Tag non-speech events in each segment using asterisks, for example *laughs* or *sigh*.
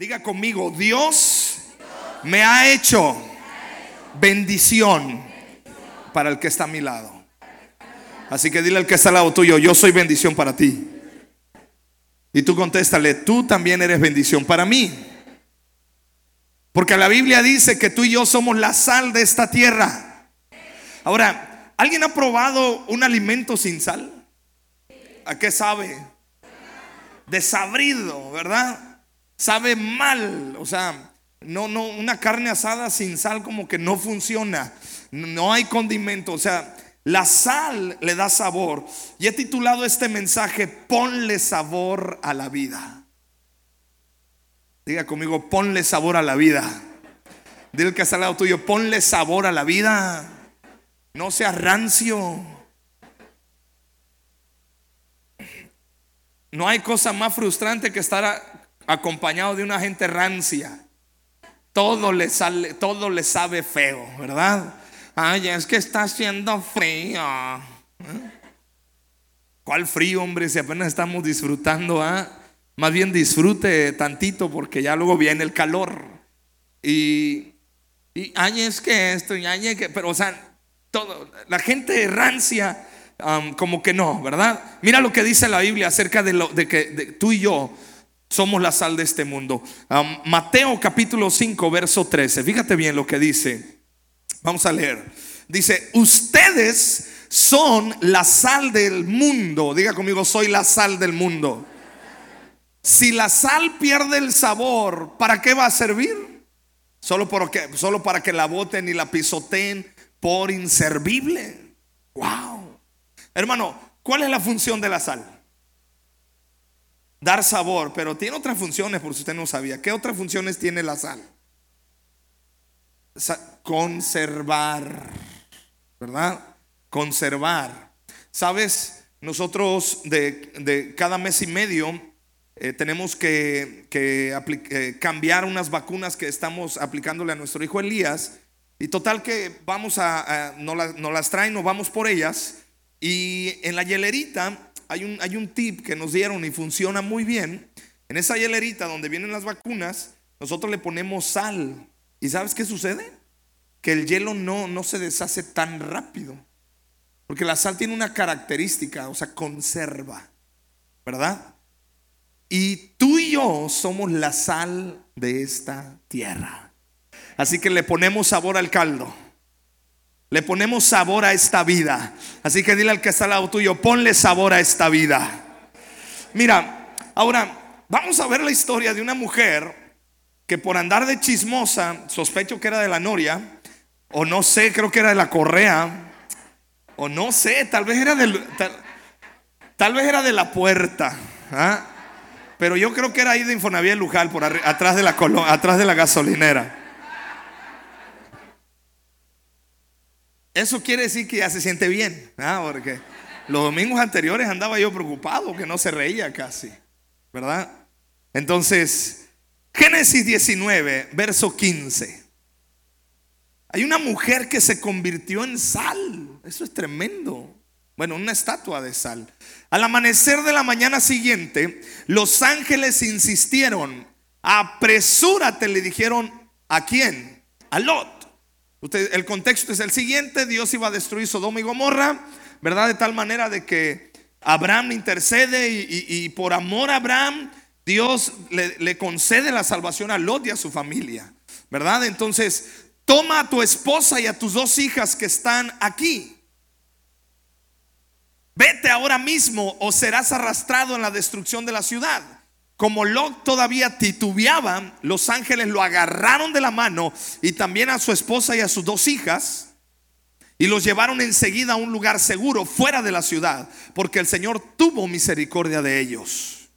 Diga conmigo, Dios me ha hecho bendición para el que está a mi lado. Así que dile al que está al lado tuyo, yo soy bendición para ti. Y tú contéstale, tú también eres bendición para mí. Porque la Biblia dice que tú y yo somos la sal de esta tierra. Ahora, ¿alguien ha probado un alimento sin sal? ¿A qué sabe? Desabrido, ¿verdad? Sabe mal, o sea, no, no, una carne asada sin sal como que no funciona. No hay condimento, o sea, la sal le da sabor. Y he titulado este mensaje, ponle sabor a la vida. Diga conmigo, ponle sabor a la vida. Dile que está al lado tuyo, ponle sabor a la vida. No seas rancio. No hay cosa más frustrante que estar acompañado de una gente rancia. Todo le sale, todo le sabe feo, ¿verdad? Ay, es que está haciendo frío. ¿Eh? ¿Cuál frío, hombre? Si apenas estamos disfrutando, ¿ah? Más bien disfrute tantito porque ya luego viene el calor. Y, ay, es que esto, y ay, que, pero o sea, todo, la gente rancia, como que no, ¿verdad? Mira lo que dice la Biblia acerca de, lo, de que tú y yo somos la sal de este mundo. Mateo capítulo 5, verso 13. Fíjate bien lo que dice. Vamos a leer. Dice, ustedes son la sal del mundo. Diga conmigo, soy la sal del mundo. Si la sal pierde el sabor, ¿para qué va a servir? Solo, porque, solo para que la boten y la pisoteen por inservible. Wow. Hermano, ¿cuál es la función de la sal? Dar sabor, pero tiene otras funciones por si usted no sabía. ¿Qué otras funciones tiene la sal? Conservar, ¿verdad? Conservar. Sabes, nosotros de, cada mes y medio eh, tenemos que, eh, cambiar unas vacunas que estamos aplicándole a nuestro hijo Elías. Y total que vamos a, no nos, las traen, nos vamos por ellas. Y en la hielerita hay un, hay un tip que nos dieron y funciona muy bien. En esa hielerita donde vienen las vacunas, nosotros le ponemos sal. ¿Y sabes qué sucede? Que el hielo no, no se deshace tan rápido. Porque la sal tiene una característica, o sea, conserva. ¿Verdad? Y tú y yo somos la sal de esta tierra. Así que le ponemos sabor al caldo. Le ponemos sabor a esta vida. Así que dile al que está al lado tuyo, ponle sabor a esta vida. Mira, ahora vamos a ver la historia de una mujer que por andar de chismosa, sospecho que era de la noria, o no sé, creo que era de la correa, o no sé, tal vez era del, tal, vez era de la puerta, ¿ah? pero yo creo que era ahí de Infonavía Lujal, por atrás de la atrás de la gasolinera. Eso quiere decir que ya se siente bien, ¿ah? porque los domingos anteriores andaba yo preocupado que no se reía casi, ¿verdad? Entonces, Génesis 19, verso 15. Hay una mujer que se convirtió en sal. Eso es tremendo. Bueno, una estatua de sal. Al amanecer de la mañana siguiente, los ángeles insistieron, apresúrate, le dijeron, ¿a quién? A Lot el contexto es el siguiente, Dios iba a destruir Sodoma y Gomorra, ¿verdad? De tal manera de que Abraham intercede y, por amor a Abraham, Dios le, le, concede la salvación a Lot y a su familia, ¿verdad? Entonces, toma a tu esposa y a tus dos hijas que están aquí. Vete ahora mismo o serás arrastrado en la destrucción de la ciudad. Como Lot todavía titubeaba, los ángeles lo agarraron de la mano y también a su esposa y a sus dos hijas y los llevaron enseguida a un lugar seguro fuera de la ciudad, porque el Señor tuvo misericordia de ellos.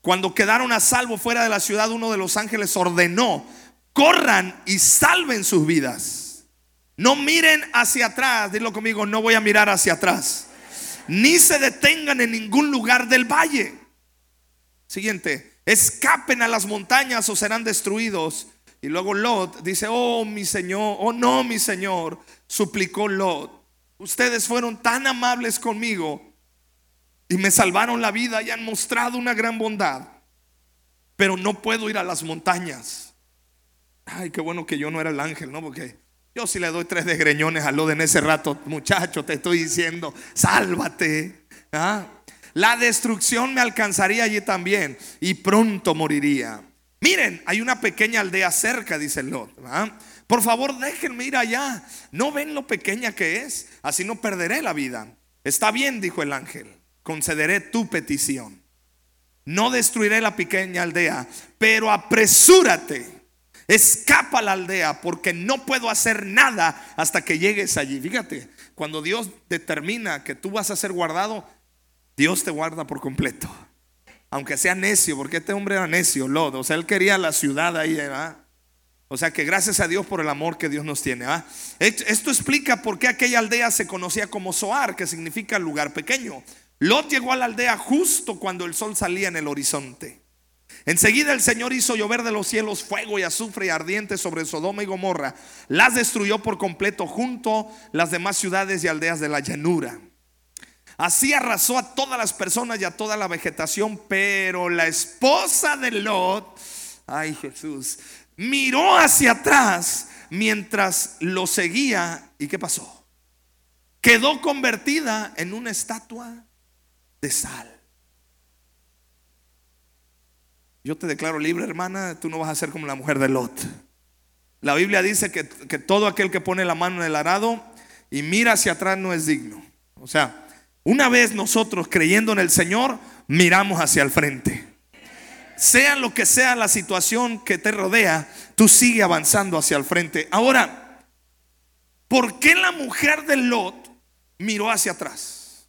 Cuando quedaron a salvo fuera de la ciudad, uno de los ángeles ordenó, corran y salven sus vidas. No miren hacia atrás, dilo conmigo, no voy a mirar hacia atrás. Ni se detengan en ningún lugar del valle Siguiente, escapen a las montañas o serán destruidos. Y luego Lot dice, oh mi Señor, oh no mi Señor, suplicó Lot. Ustedes fueron tan amables conmigo y me salvaron la vida y han mostrado una gran bondad. pero no puedo ir a las montañas. Ay, qué bueno que yo no era el ángel, ¿no? Porque yo si le doy tres desgreñones a Lot en ese rato, muchacho, te estoy diciendo, sálvate. ¿ah? La destrucción me alcanzaría allí también y pronto moriría. Miren, hay una pequeña aldea cerca, dice Lot. Por favor, déjenme ir allá. ¿No ven lo pequeña que es? Así no perderé la vida. Está bien, dijo el ángel. Concederé tu petición. No destruiré la pequeña aldea, pero apresúrate Escapa a la aldea porque no puedo hacer nada hasta que llegues allí. Fíjate, cuando Dios determina que tú vas a ser guardado, Dios te guarda por completo. Aunque sea necio, porque este hombre era necio, Lodo. O sea, él quería la ciudad ahí, ¿verdad? O sea que gracias a Dios por el amor que Dios nos tiene. Esto explica por qué aquella aldea se conocía como Soar, que significa lugar pequeño. Lot llegó a la aldea justo cuando el sol salía en el horizonte. Enseguida el Señor hizo llover de los cielos fuego y azufre y ardiente sobre Sodoma y Gomorra. Las destruyó por completo junto las demás ciudades y aldeas de la llanura. Así arrasó a todas las personas y a toda la vegetación, pero la esposa de Lot, ay Jesús, miró hacia atrás mientras lo seguía. ¿Y qué pasó? Quedó convertida en una estatua de sal. Yo te declaro libre, hermana, tú no vas a ser como la mujer de Lot. La Biblia dice que, todo aquel que pone la mano en el arado y mira hacia atrás no es digno. O sea, una vez nosotros creyendo en el Señor, miramos hacia el frente. Sea lo que sea la situación que te rodea, tú sigue avanzando hacia el frente. Ahora, ¿por qué la mujer de Lot miró hacia atrás?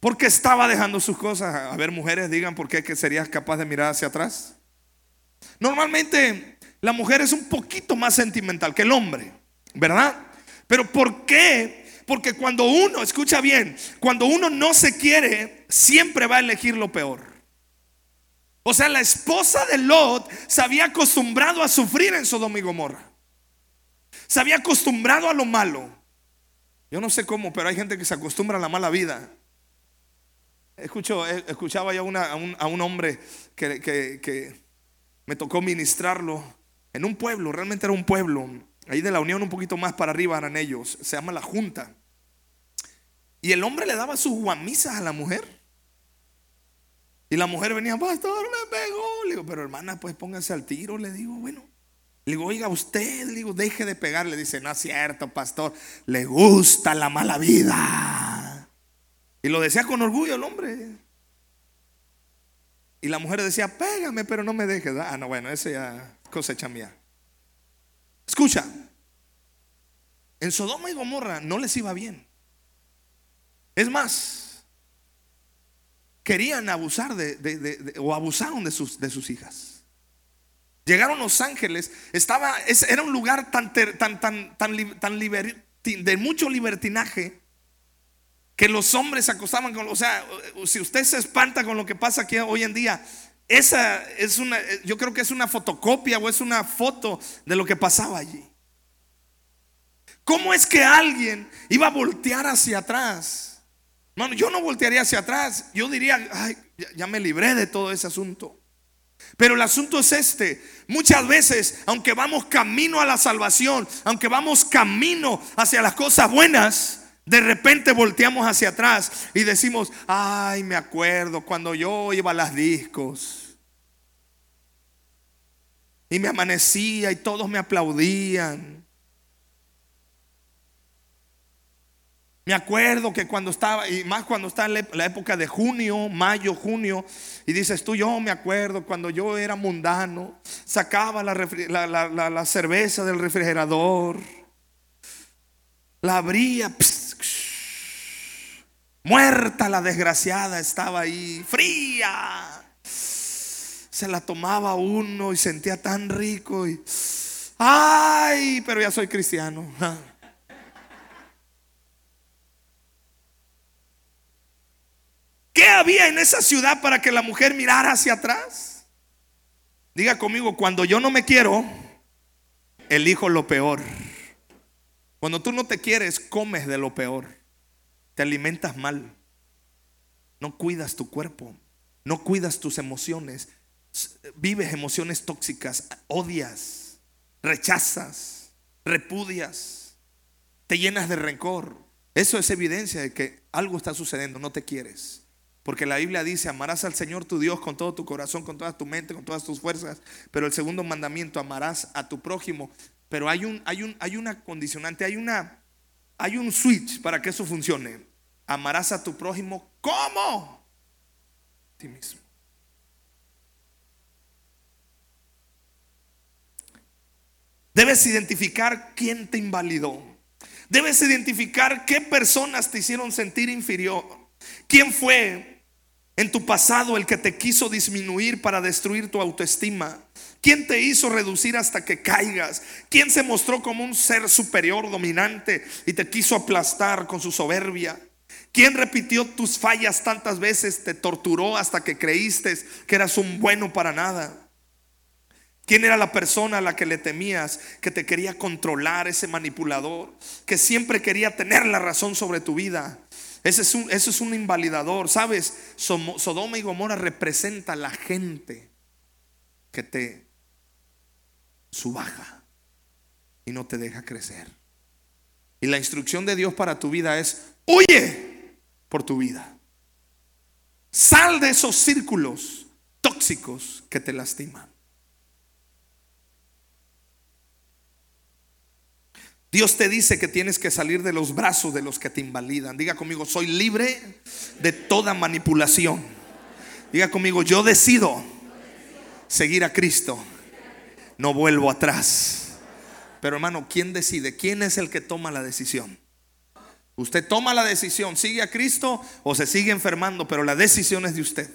Porque estaba dejando sus cosas. A ver, mujeres, digan por qué que serías capaz de mirar hacia atrás. Normalmente la mujer es un poquito más sentimental que el hombre, ¿verdad? Pero ¿por qué? Porque cuando uno, escucha bien, cuando uno no se quiere, siempre va a elegir lo peor. O sea, la esposa de Lot se había acostumbrado a sufrir en Sodoma y Gomorra. Se había acostumbrado a lo malo. Yo no sé cómo, pero hay gente que se acostumbra a la mala vida. Eh, escuchaba yo a, un, hombre que, me tocó ministrarlo en un pueblo, realmente era un pueblo, ahí de la Unión un poquito más para arriba eran ellos, se llama la Junta. Y el hombre le daba sus guamisas a la mujer. Y la mujer venía, pastor, me pegó. Le digo, pero hermana, pues póngase al tiro. Le digo, bueno. Le digo, oiga, usted, le digo, deje de pegar. Le dice, no es cierto, pastor, le gusta la mala vida. Y lo decía con orgullo el hombre. Y la mujer decía, pégame, pero no me dejes. Ah, no, bueno, esa ya cosecha mía. Escucha, en Sodoma y Gomorra no les iba bien. Es más, querían abusar de, o abusaron de sus, de sus hijas. Llegaron los ángeles, estaba, era un lugar tan, tan, tan, tan, tan de mucho libertinaje que los hombres se acostaban con, o sea, si usted se espanta con lo que pasa aquí hoy en día, esa es una, yo creo que es una fotocopia o es una foto de lo que pasaba allí. ¿Cómo es que alguien iba a voltear hacia atrás? Bueno, yo no voltearía hacia atrás, yo diría, ay, ya me libré de todo ese asunto. Pero el asunto es este. Muchas veces, aunque vamos camino a la salvación, aunque vamos camino hacia las cosas buenas, de repente volteamos hacia atrás y decimos, ay, me acuerdo cuando yo iba a las discos. Y me amanecía y todos me aplaudían. Me acuerdo que cuando estaba, y más cuando está la época de junio, mayo, junio, y dices tú, yo me acuerdo cuando yo era mundano, sacaba la, la cerveza del refrigerador, la abría, Muerta la desgraciada estaba ahí, fría. Se la tomaba uno y sentía tan rico y ay, pero ya soy cristiano. *laughs* ¿Qué había en esa ciudad para que la mujer mirara hacia atrás? Diga conmigo, cuando yo no me quiero, elijo lo peor. Cuando tú no te quieres, comes de lo peor. Te alimentas mal. No cuidas tu cuerpo. no cuidas tus emociones, vives emociones tóxicas, odias, rechazas, repudias, te llenas de rencor. Eso es evidencia de que algo está sucediendo, no te quieres. Porque la Biblia dice, amarás al Señor tu Dios con todo tu corazón, con toda tu mente, con todas tus fuerzas. Pero el segundo mandamiento, amarás a tu prójimo. Pero hay, un, hay, un, hay una condicionante, hay, una, hay un switch para que eso funcione. Amarás a tu prójimo como ti mismo. Debes identificar quién te invalidó. Debes identificar qué personas te hicieron sentir inferior. ¿Quién fue en tu pasado el que te quiso disminuir para destruir tu autoestima? ¿Quién te hizo reducir hasta que caigas? ¿Quién se mostró como un ser superior, dominante y te quiso aplastar con su soberbia? ¿Quién repitió tus fallas tantas veces, te torturó hasta que creíste que eras un bueno para nada? ¿Quién era la persona a la que le temías, que te quería controlar, ese manipulador, que siempre quería tener la razón sobre tu vida? Es un, eso es un invalidador. ¿Sabes? Sodoma y Gomorra representa la gente que te subaja y no te deja crecer. Y la instrucción de Dios para tu vida es, huye por tu vida. Sal de esos círculos tóxicos que te lastiman. Dios te dice que tienes que salir de los brazos de los que te invalidan. Diga conmigo, soy libre de toda manipulación. Diga conmigo, yo decido seguir a Cristo. No vuelvo atrás. Pero hermano, ¿quién decide? ¿Quién es el que toma la decisión? Usted toma la decisión, sigue a Cristo o se sigue enfermando, pero la decisión es de usted.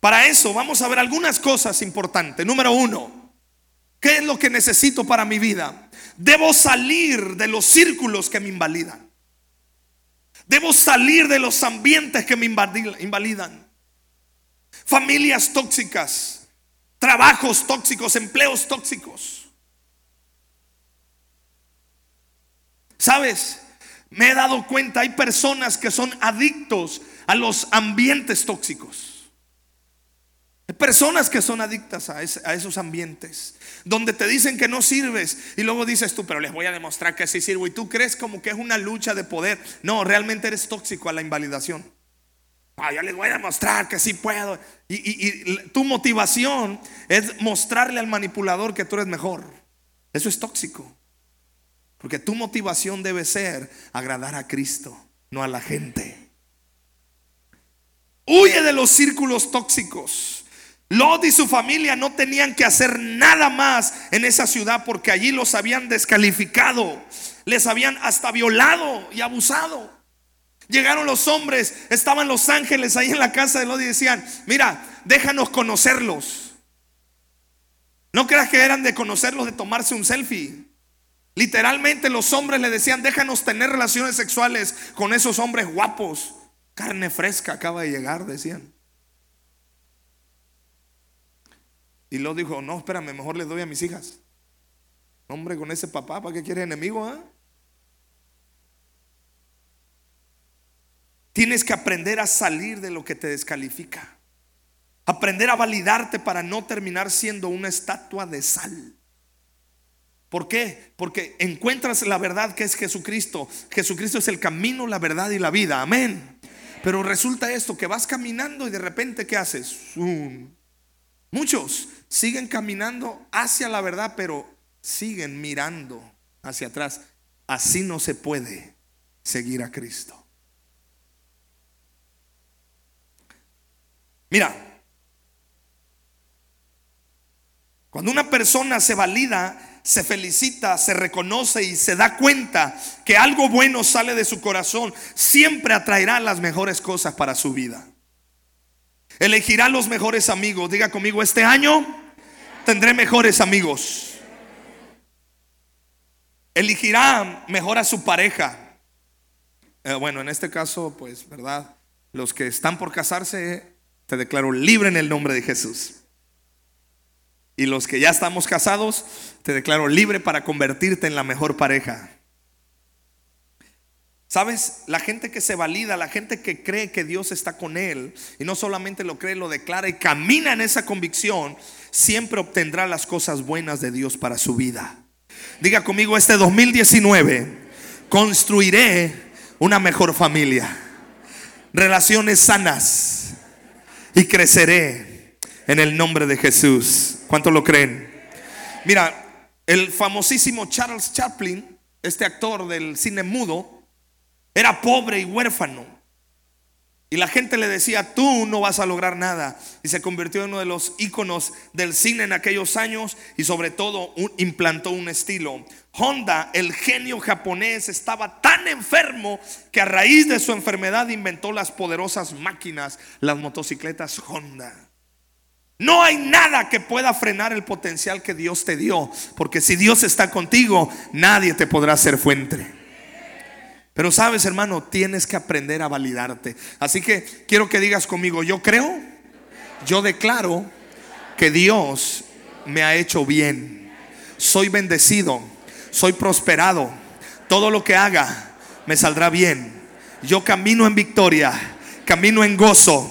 Para eso vamos a ver algunas cosas importantes. Número uno, ¿Qué es lo que necesito para mi vida? Debo salir de los círculos que me invalidan. Debo salir de los ambientes que me invalidan. Familias tóxicas, trabajos tóxicos, empleos tóxicos. ¿Sabes? Me he dado cuenta, hay personas que son adictos a los ambientes tóxicos. Personas que son adictas a, esos ambientes, donde te dicen que no sirves y luego dices tú, pero les voy a demostrar que sí sirvo y tú crees como que es una lucha de poder. No, realmente eres tóxico a la invalidación. Ah, yo les voy a demostrar que sí puedo. Y tu motivación es mostrarle al manipulador que tú eres mejor. Eso es tóxico. Porque tu motivación debe ser agradar a Cristo, no a la gente. Huye de los círculos tóxicos. Lot y su familia no tenían que hacer nada más en esa ciudad porque allí los habían descalificado, les habían hasta violado y abusado. Llegaron los hombres, estaban los ángeles ahí en la casa de Lot y decían, mira, déjanos conocerlos. No creas que eran de conocerlos, de tomarse un selfie. Literalmente los hombres le decían, déjanos tener relaciones sexuales con esos hombres guapos. Carne fresca acaba de llegar, decían. Y lo dijo, no, espérame, mejor les doy a mis hijas. Hombre, con ese papá, ¿para qué quiere enemigo? Ah? Tienes que aprender a salir de lo que te descalifica. Aprender a validarte para no terminar siendo una estatua de sal. ¿Por qué? Porque encuentras la verdad que es Jesucristo. Jesucristo es el camino, la verdad y la vida. Amén. Pero resulta esto, que vas caminando y de repente, ¿qué haces? Muchos siguen caminando hacia la verdad, pero siguen mirando hacia atrás. Así no se puede seguir a Cristo. Mira, cuando una persona se valida, se felicita, se reconoce y se da cuenta que algo bueno sale de su corazón, siempre atraerá las mejores cosas para su vida. Elegirá los mejores amigos. Diga conmigo, este año tendré mejores amigos. Elegirá mejor a su pareja. Eh, bueno, en este caso, pues, ¿verdad? Los que están por casarse, te declaro libre en el nombre de Jesús. Y los que ya estamos casados, te declaro libre para convertirte en la mejor pareja. ¿Sabes? La gente que se valida, la gente que cree que Dios está con él y no solamente lo cree, lo declara y camina en esa convicción, siempre obtendrá las cosas buenas de Dios para su vida. Diga conmigo, este 2019 construiré una mejor familia, relaciones sanas y creceré en el nombre de Jesús. ¿Cuánto lo creen? Mira, el famosísimo Charles Chaplin, este actor del cine mudo, era pobre y huérfano. Y la gente le decía, tú no vas a lograr nada. Y se convirtió en uno de los íconos del cine en aquellos años y sobre todo implantó un estilo. Honda, el genio japonés, estaba tan enfermo que a raíz de su enfermedad inventó las poderosas máquinas, las motocicletas Honda. No hay nada que pueda frenar el potencial que Dios te dio, porque si Dios está contigo, nadie te podrá hacer fuente. Pero sabes, hermano, tienes que aprender a validarte. Así que quiero que digas conmigo, yo creo, yo declaro que Dios me ha hecho bien. Soy bendecido, soy prosperado. Todo lo que haga me saldrá bien. Yo camino en victoria, camino en gozo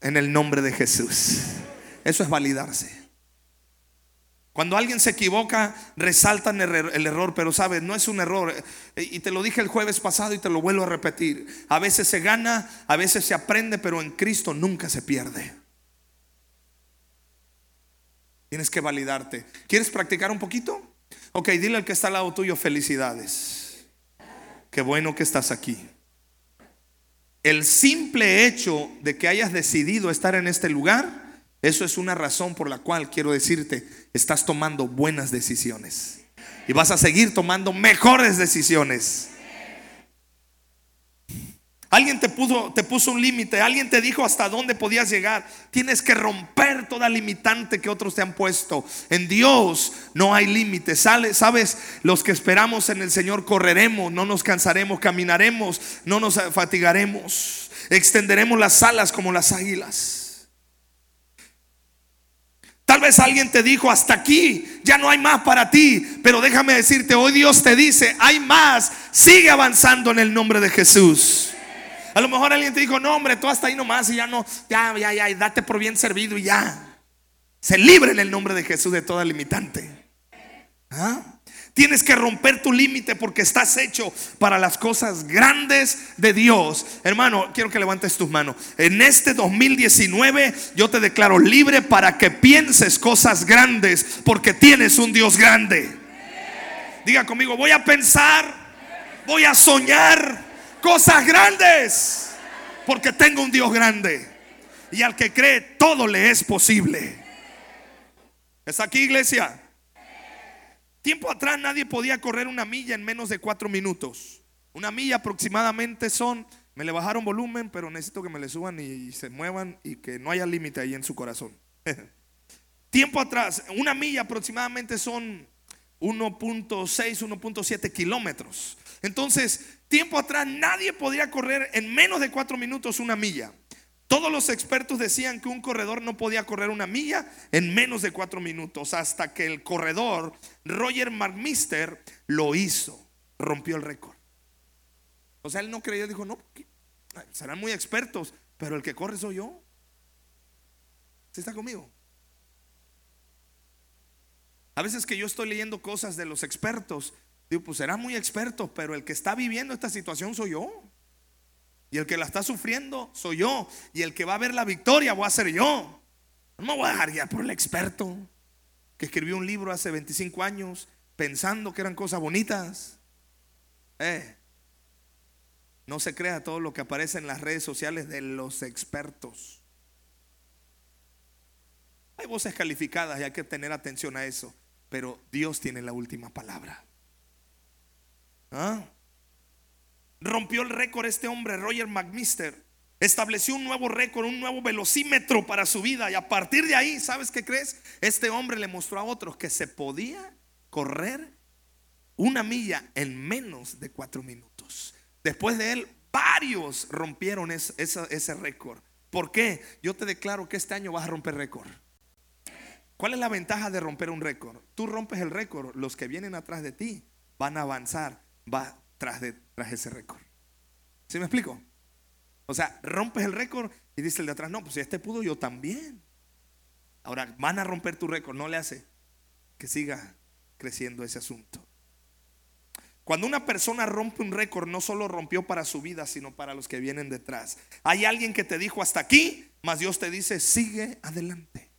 en el nombre de Jesús. Eso es validarse. Cuando alguien se equivoca, resaltan el error, pero sabes, no es un error. Eh, y te lo dije el jueves pasado y te lo vuelvo a repetir. A veces se gana, a veces se aprende, pero en Cristo nunca se pierde. Tienes que validarte. ¿Quieres practicar un poquito? Ok, dile al que está al lado tuyo, felicidades. Qué bueno que estás aquí. El simple hecho de que hayas decidido estar en este lugar eso es una razón por la cual quiero decirte, estás tomando buenas decisiones. Y vas a seguir tomando mejores decisiones. Alguien te puso, te puso un límite, alguien te dijo hasta dónde podías llegar. Tienes que romper toda limitante que otros te han puesto. En Dios no hay límites. Sabes, los que esperamos en el Señor correremos, no nos cansaremos, caminaremos, no nos fatigaremos. Extenderemos las alas como las águilas. Tal vez alguien te dijo, hasta aquí, ya no hay más para ti. Pero déjame decirte, hoy Dios te dice, hay más. Sigue avanzando en el nombre de Jesús. A lo mejor alguien te dijo, no hombre, tú hasta ahí nomás y ya no, ya, ya, ya, date por bien servido y ya. Se libre en el nombre de Jesús de toda limitante. ¿Ah? Tienes que romper tu límite porque estás hecho para las cosas grandes de Dios. Hermano, quiero que levantes tus manos. En este 2019 yo te declaro libre para que pienses cosas grandes porque tienes un Dios grande. Diga conmigo, voy a pensar, voy a soñar cosas grandes porque tengo un Dios grande. Y al que cree, todo le es posible. ¿Está aquí, iglesia? Tiempo atrás nadie podía correr una milla en menos de cuatro minutos. Una milla aproximadamente son, me le bajaron volumen, pero necesito que me le suban y, se muevan y que no haya límite ahí en su corazón. *laughs* Tiempo atrás, una milla aproximadamente son 1.6, 1.7 kilómetros. Entonces, tiempo atrás nadie podía correr en menos de cuatro minutos una milla. Todos los expertos decían que un corredor no podía correr una milla en menos de cuatro minutos, hasta que el corredor Roger McMister lo hizo, rompió el récord. O sea, él no creyó, dijo, no, serán muy expertos, pero el que corre soy yo. ¿Sí está conmigo? A veces que yo estoy leyendo cosas de los expertos, digo, pues serán muy expertos, pero el que está viviendo esta situación soy yo. Y el que la está sufriendo soy yo. Y el que va a ver la victoria voy a ser yo. No me voy a dejar guiar por el experto que escribió un libro hace 25 años pensando que eran cosas bonitas. Eh, no se crea todo lo que aparece en las redes sociales de los expertos. Hay voces calificadas y hay que tener atención a eso. Pero Dios tiene la última palabra. ¿Ah? Rompió el récord este hombre, Roger McMister. Estableció un nuevo récord, un nuevo velocímetro para su vida. Y a partir de ahí, ¿sabes qué crees? Este hombre le mostró a otros que se podía correr una milla en menos de cuatro minutos. Después de él, varios rompieron ese, ese récord. ¿Por qué? Yo te declaro que este año vas a romper récord. ¿Cuál es la ventaja de romper un récord? Tú rompes el récord, los que vienen atrás de ti van a avanzar, va, tras, de, tras ese récord. ¿Sí me explico? O sea, rompes el récord y dice el de atrás, no, pues si este pudo, yo también. Ahora, van a romper tu récord, no le hace que siga creciendo ese asunto. Cuando una persona rompe un récord, no solo rompió para su vida, sino para los que vienen detrás. Hay alguien que te dijo hasta aquí, mas Dios te dice, sigue adelante.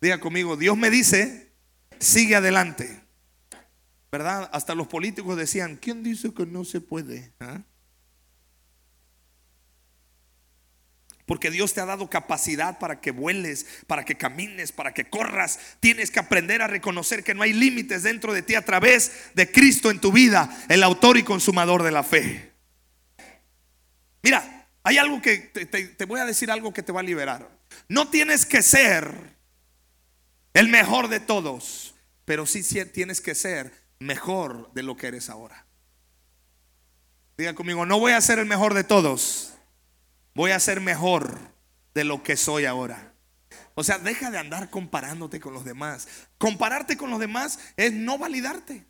Diga conmigo, Dios me dice, sigue adelante. ¿Verdad? Hasta los políticos decían, ¿quién dice que no se puede? ¿Ah? Porque Dios te ha dado capacidad para que vueles, para que camines, para que corras. Tienes que aprender a reconocer que no hay límites dentro de ti a través de Cristo en tu vida, el autor y consumador de la fe. Mira, hay algo que te, voy a decir algo que te va a liberar. No tienes que ser el mejor de todos, pero sí tienes que ser mejor de lo que eres ahora. Diga conmigo, no voy a ser el mejor de todos voy a ser mejor de lo que soy ahora. O sea, deja de andar comparándote con los demás. Compararte con los demás es no validarte.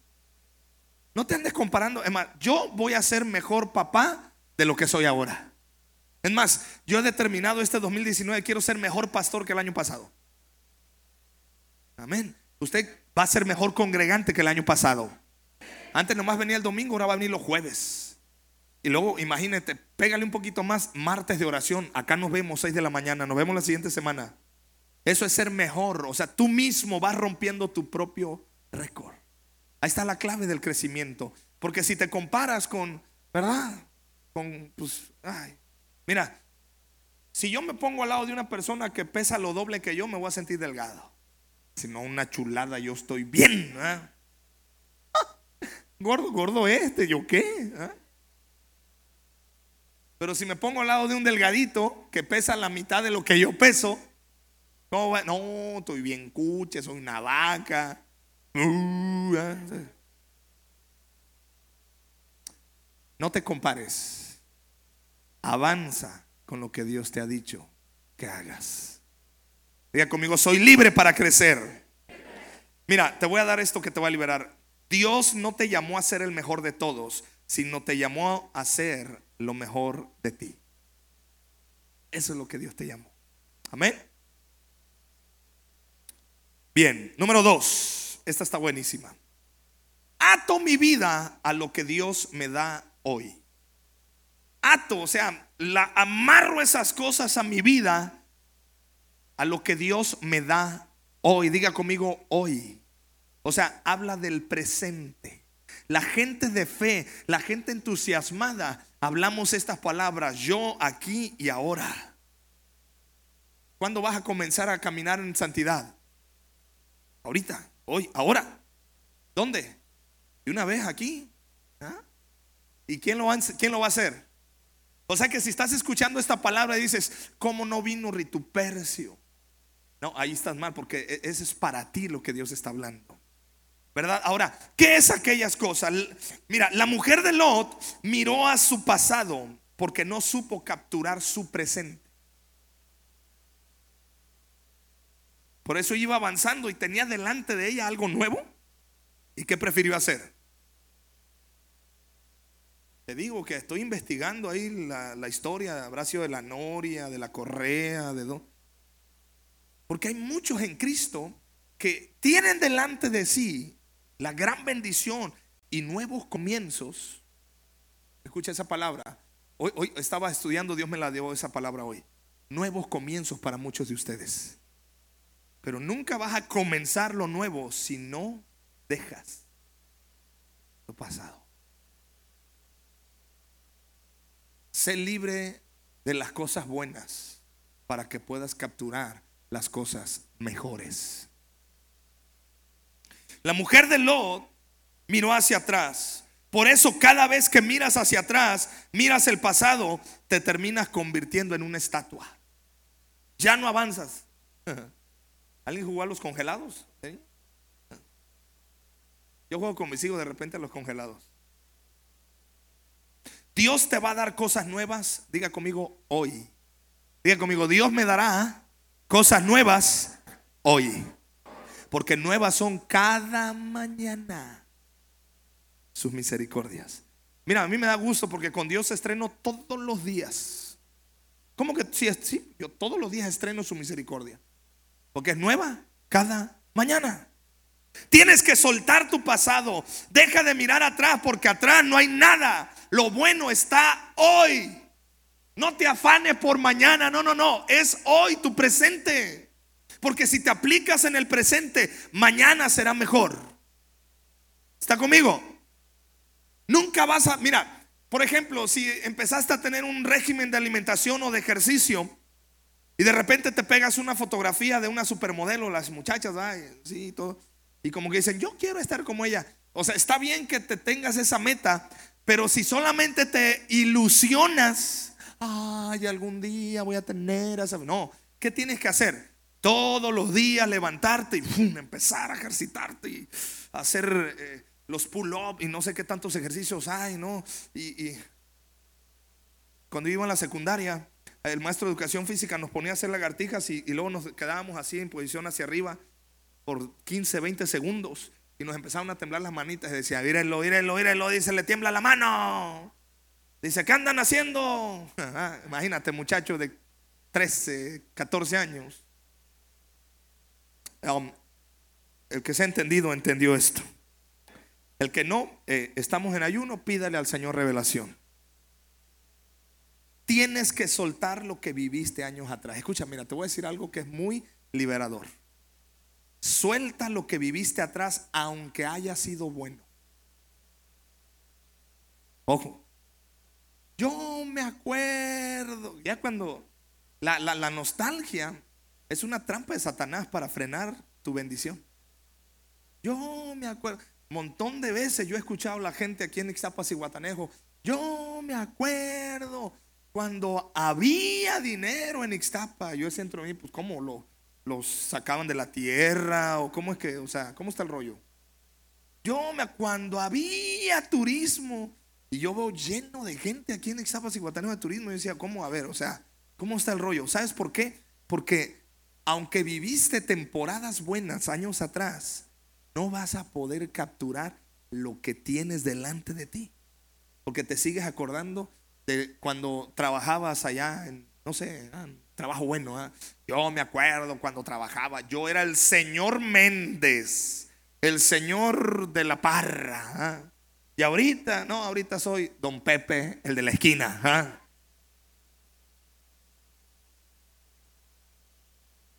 No te andes comparando. Es más, yo voy a ser mejor papá de lo que soy ahora. Es más, yo he determinado este 2019, quiero ser mejor pastor que el año pasado. Amén. Usted va a ser mejor congregante que el año pasado. Antes nomás venía el domingo, ahora va a venir los jueves. Y luego imagínate, pégale un poquito más, martes de oración. Acá nos vemos 6 de la mañana, nos vemos la siguiente semana. Eso es ser mejor. O sea, tú mismo vas rompiendo tu propio récord. Ahí está la clave del crecimiento. Porque si te comparas con, ¿verdad? Con, pues, ay, mira, si yo me pongo al lado de una persona que pesa lo doble que yo, me voy a sentir delgado. Si no, una chulada, yo estoy bien. gordo, gordo este, ¿yo qué? ¿Ah? Pero si me pongo al lado de un delgadito que pesa la mitad de lo que yo peso, no, no estoy bien cuche, soy una vaca. Uh, ah, no te compares. Avanza con lo que Dios te ha dicho que hagas. Diga conmigo, soy libre para crecer. Mira, te voy a dar esto que te va a liberar. Dios no te llamó a ser el mejor de todos, sino te llamó a ser lo mejor de ti. Eso es lo que Dios te llamó. Amén. Bien, número dos. Esta está buenísima. Ato mi vida a lo que Dios me da hoy. Ato, o sea, la amarro esas cosas a mi vida a lo que Dios me da hoy. Diga conmigo hoy. O sea, habla del presente. La gente de fe, la gente entusiasmada, hablamos estas palabras, yo aquí y ahora. ¿Cuándo vas a comenzar a caminar en santidad? Ahorita, hoy, ahora. ¿Dónde? ¿De una vez aquí? ¿Ah? ¿Y quién lo, va, quién lo va a hacer? O sea que si estás escuchando esta palabra y dices, ¿cómo no vino Ritupercio? No, ahí estás mal porque e, ese es para ti lo que Dios está hablando. ¿Verdad? Ahora, ¿qué es aquellas cosas? Mira, la mujer de Lot miró a su pasado porque no supo capturar su presente. Por eso iba avanzando y tenía delante de ella algo nuevo. ¿Y qué prefirió hacer? Te digo que estoy investigando ahí la, historia, habrá sido de la Noria, de la Correa, de dos. Porque hay muchos en Cristo que tienen delante de sí la gran bendición y nuevos comienzos. Escucha esa palabra. Hoy, hoy estaba estudiando, Dios me la dio esa palabra hoy. Nuevos comienzos para muchos de ustedes. Pero nunca vas a comenzar lo nuevo si no dejas lo pasado. Sé libre de las cosas buenas para que puedas capturar las cosas mejores. La mujer de Lot miró hacia atrás. Por eso cada vez que miras hacia atrás, miras el pasado, te terminas convirtiendo en una estatua. Ya no avanzas. *laughs* ¿Alguien jugó a los congelados? Yo juego con mis hijos de repente a los congelados. Dios te va a dar cosas nuevas. Diga conmigo hoy. Diga conmigo, Dios me dará cosas nuevas hoy porque nuevas son cada mañana sus misericordias. Mira, a mí me da gusto porque con Dios estreno todos los días. ¿Cómo que sí? Sí, yo todos los días estreno su misericordia. Porque es nueva cada mañana. Tienes que soltar tu pasado. Deja de mirar atrás porque atrás no hay nada. Lo bueno está hoy. No te afanes por mañana. No, no, no. Es hoy tu presente. Porque si te aplicas en el presente, mañana será mejor. ¿Está conmigo? Nunca vas a, mira, por ejemplo, si empezaste a tener un régimen de alimentación o de ejercicio y de repente te pegas una fotografía de una supermodelo, las muchachas, ay, sí, todo y como que dicen, yo quiero estar como ella. O sea, está bien que te tengas esa meta, pero si solamente te ilusionas, ay, algún día voy a tener esa... No, ¿qué tienes que hacer? Todos los días levantarte y empezar a ejercitarte y hacer eh, los pull-up y no sé qué tantos ejercicios hay, ¿no? Y, cuando iba en la secundaria, el maestro de educación física nos ponía a hacer lagartijas y, y luego nos quedábamos así en posición hacia arriba por 15, 20 segundos y nos empezaron a temblar las manitas y decía, mírenlo, mírenlo, mírenlo, dice, le tiembla la mano. Dice, ¿qué andan haciendo? *laughs* Imagínate, muchachos de 13, 14 años. Um, el que se ha entendido, entendió esto. El que no, eh, estamos en ayuno, pídale al Señor revelación. Tienes que soltar lo que viviste años atrás. Escucha, mira, te voy a decir algo que es muy liberador. Suelta lo que viviste atrás, aunque haya sido bueno. Ojo. Me acuerdo, ya cuando la, nostalgia es una trampa de Satanás para frenar tu bendición. Yo me acuerdo, montón de veces yo he escuchado a la gente aquí en Ixtapas y Guatanejo. Yo me acuerdo cuando había dinero en Ixtapa. Yo centro de pues, ¿cómo lo? los sacaban de la tierra o cómo es que, o sea, ¿cómo está el rollo? Yo me cuando había turismo y yo veo lleno de gente aquí en Ixtapas y Guataneo de turismo, yo decía, ¿cómo? A ver, o sea, ¿cómo está el rollo? ¿Sabes por qué? Porque aunque viviste temporadas buenas años atrás, no vas a poder capturar lo que tienes delante de ti. Porque te sigues acordando de cuando trabajabas allá en, no sé, trabajo bueno. ¿ah? Yo me acuerdo cuando trabajaba, yo era el señor Méndez, el señor de la parra. ¿ah? Y ahorita, no, ahorita soy don Pepe, el de la esquina. ¿ah?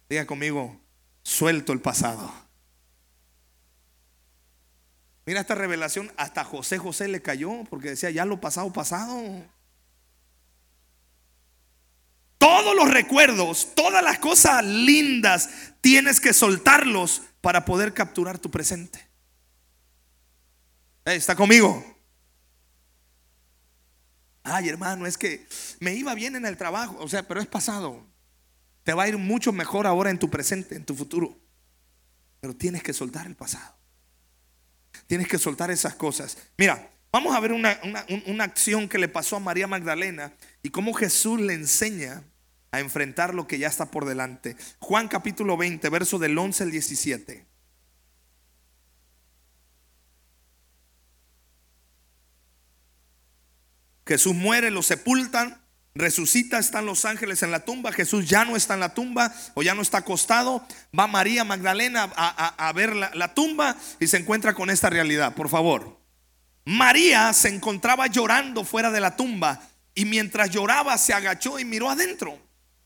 Diga conmigo, suelto el pasado. Mira esta revelación, hasta José José le cayó porque decía, ya lo pasado, pasado. Todos los recuerdos, todas las cosas lindas, tienes que soltarlos para poder capturar tu presente. ¿Está conmigo? Ay, hermano, es que me iba bien en el trabajo, o sea, pero es pasado. Te va a ir mucho mejor ahora en tu presente, en tu futuro. Pero tienes que soltar el pasado. Tienes que soltar esas cosas. Mira, vamos a ver una, una acción que le pasó a María Magdalena y cómo Jesús le enseña a enfrentar lo que ya está por delante. Juan capítulo 20, verso del 11 al 17. Jesús muere, lo sepultan, resucita, están los ángeles en la tumba, Jesús ya no está en la tumba o ya no está acostado, va María Magdalena a, ver la, la tumba y se encuentra con esta realidad, por favor. María se encontraba llorando fuera de la tumba y mientras lloraba se agachó y miró adentro.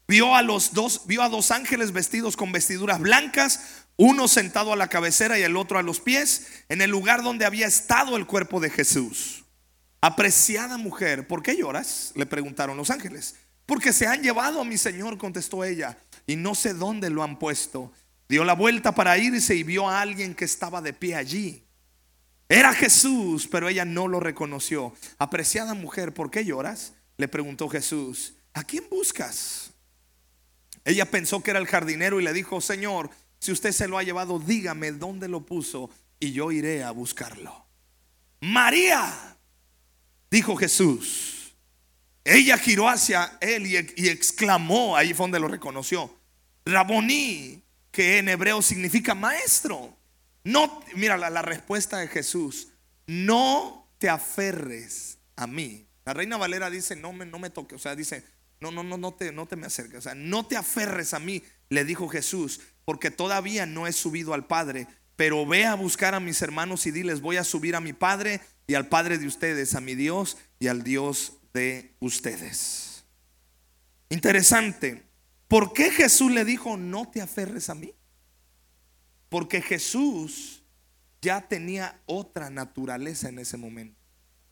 Vio a los dos, vio a dos ángeles vestidos con vestiduras blancas, uno sentado a la cabecera y el otro a los pies, en el lugar donde había estado el cuerpo de Jesús. Apreciada mujer, ¿por qué lloras? Le preguntaron los ángeles. Porque se han llevado a mi Señor, contestó ella, y no sé dónde lo han puesto. Dio la vuelta para irse y vio a alguien que estaba de pie allí. Era Jesús, pero ella no lo reconoció. Apreciada mujer, ¿por qué lloras? Le preguntó Jesús. ¿A quién buscas? Ella pensó que era el jardinero y le dijo, Señor, si usted se lo ha llevado, dígame dónde lo puso y yo iré a buscarlo. María, dijo Jesús. Ella giró hacia él y, exclamó, ahí fue donde lo reconoció, Raboní, que en hebreo significa maestro. No, mira la, respuesta de Jesús, no te aferres a mí. La reina Valera dice, no me, no me toque, o sea, dice, no, no, no, no te, no te me acerques, o sea, no te aferres a mí, le dijo Jesús, porque todavía no he subido al Padre, pero ve a buscar a mis hermanos y diles, voy a subir a mi Padre y al Padre de ustedes, a mi Dios y al Dios de ustedes. Interesante. ¿Por qué Jesús le dijo, no te aferres a mí? Porque Jesús ya tenía otra naturaleza en ese momento.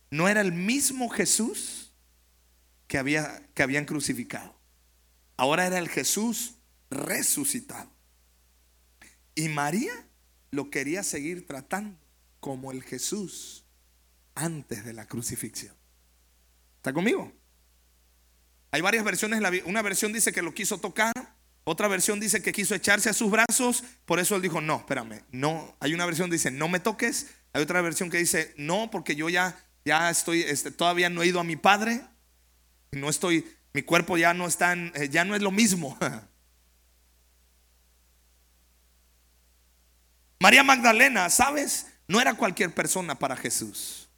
No era el mismo Jesús que, había, que habían crucificado. Ahora era el Jesús resucitado. Y María lo quería seguir tratando como el Jesús antes de la crucifixión. ¿Está conmigo? Hay varias versiones. Una versión dice que lo quiso tocar. Otra versión dice que quiso echarse a sus brazos. Por eso él dijo, no, espérame. No. Hay una versión que dice, no me toques. Hay otra versión que dice, no, porque yo ya, ya estoy, este, todavía no he ido a mi padre. No estoy, mi cuerpo ya no está, eh, ya no es lo mismo. *laughs* María Magdalena, ¿sabes? No era cualquier persona para Jesús.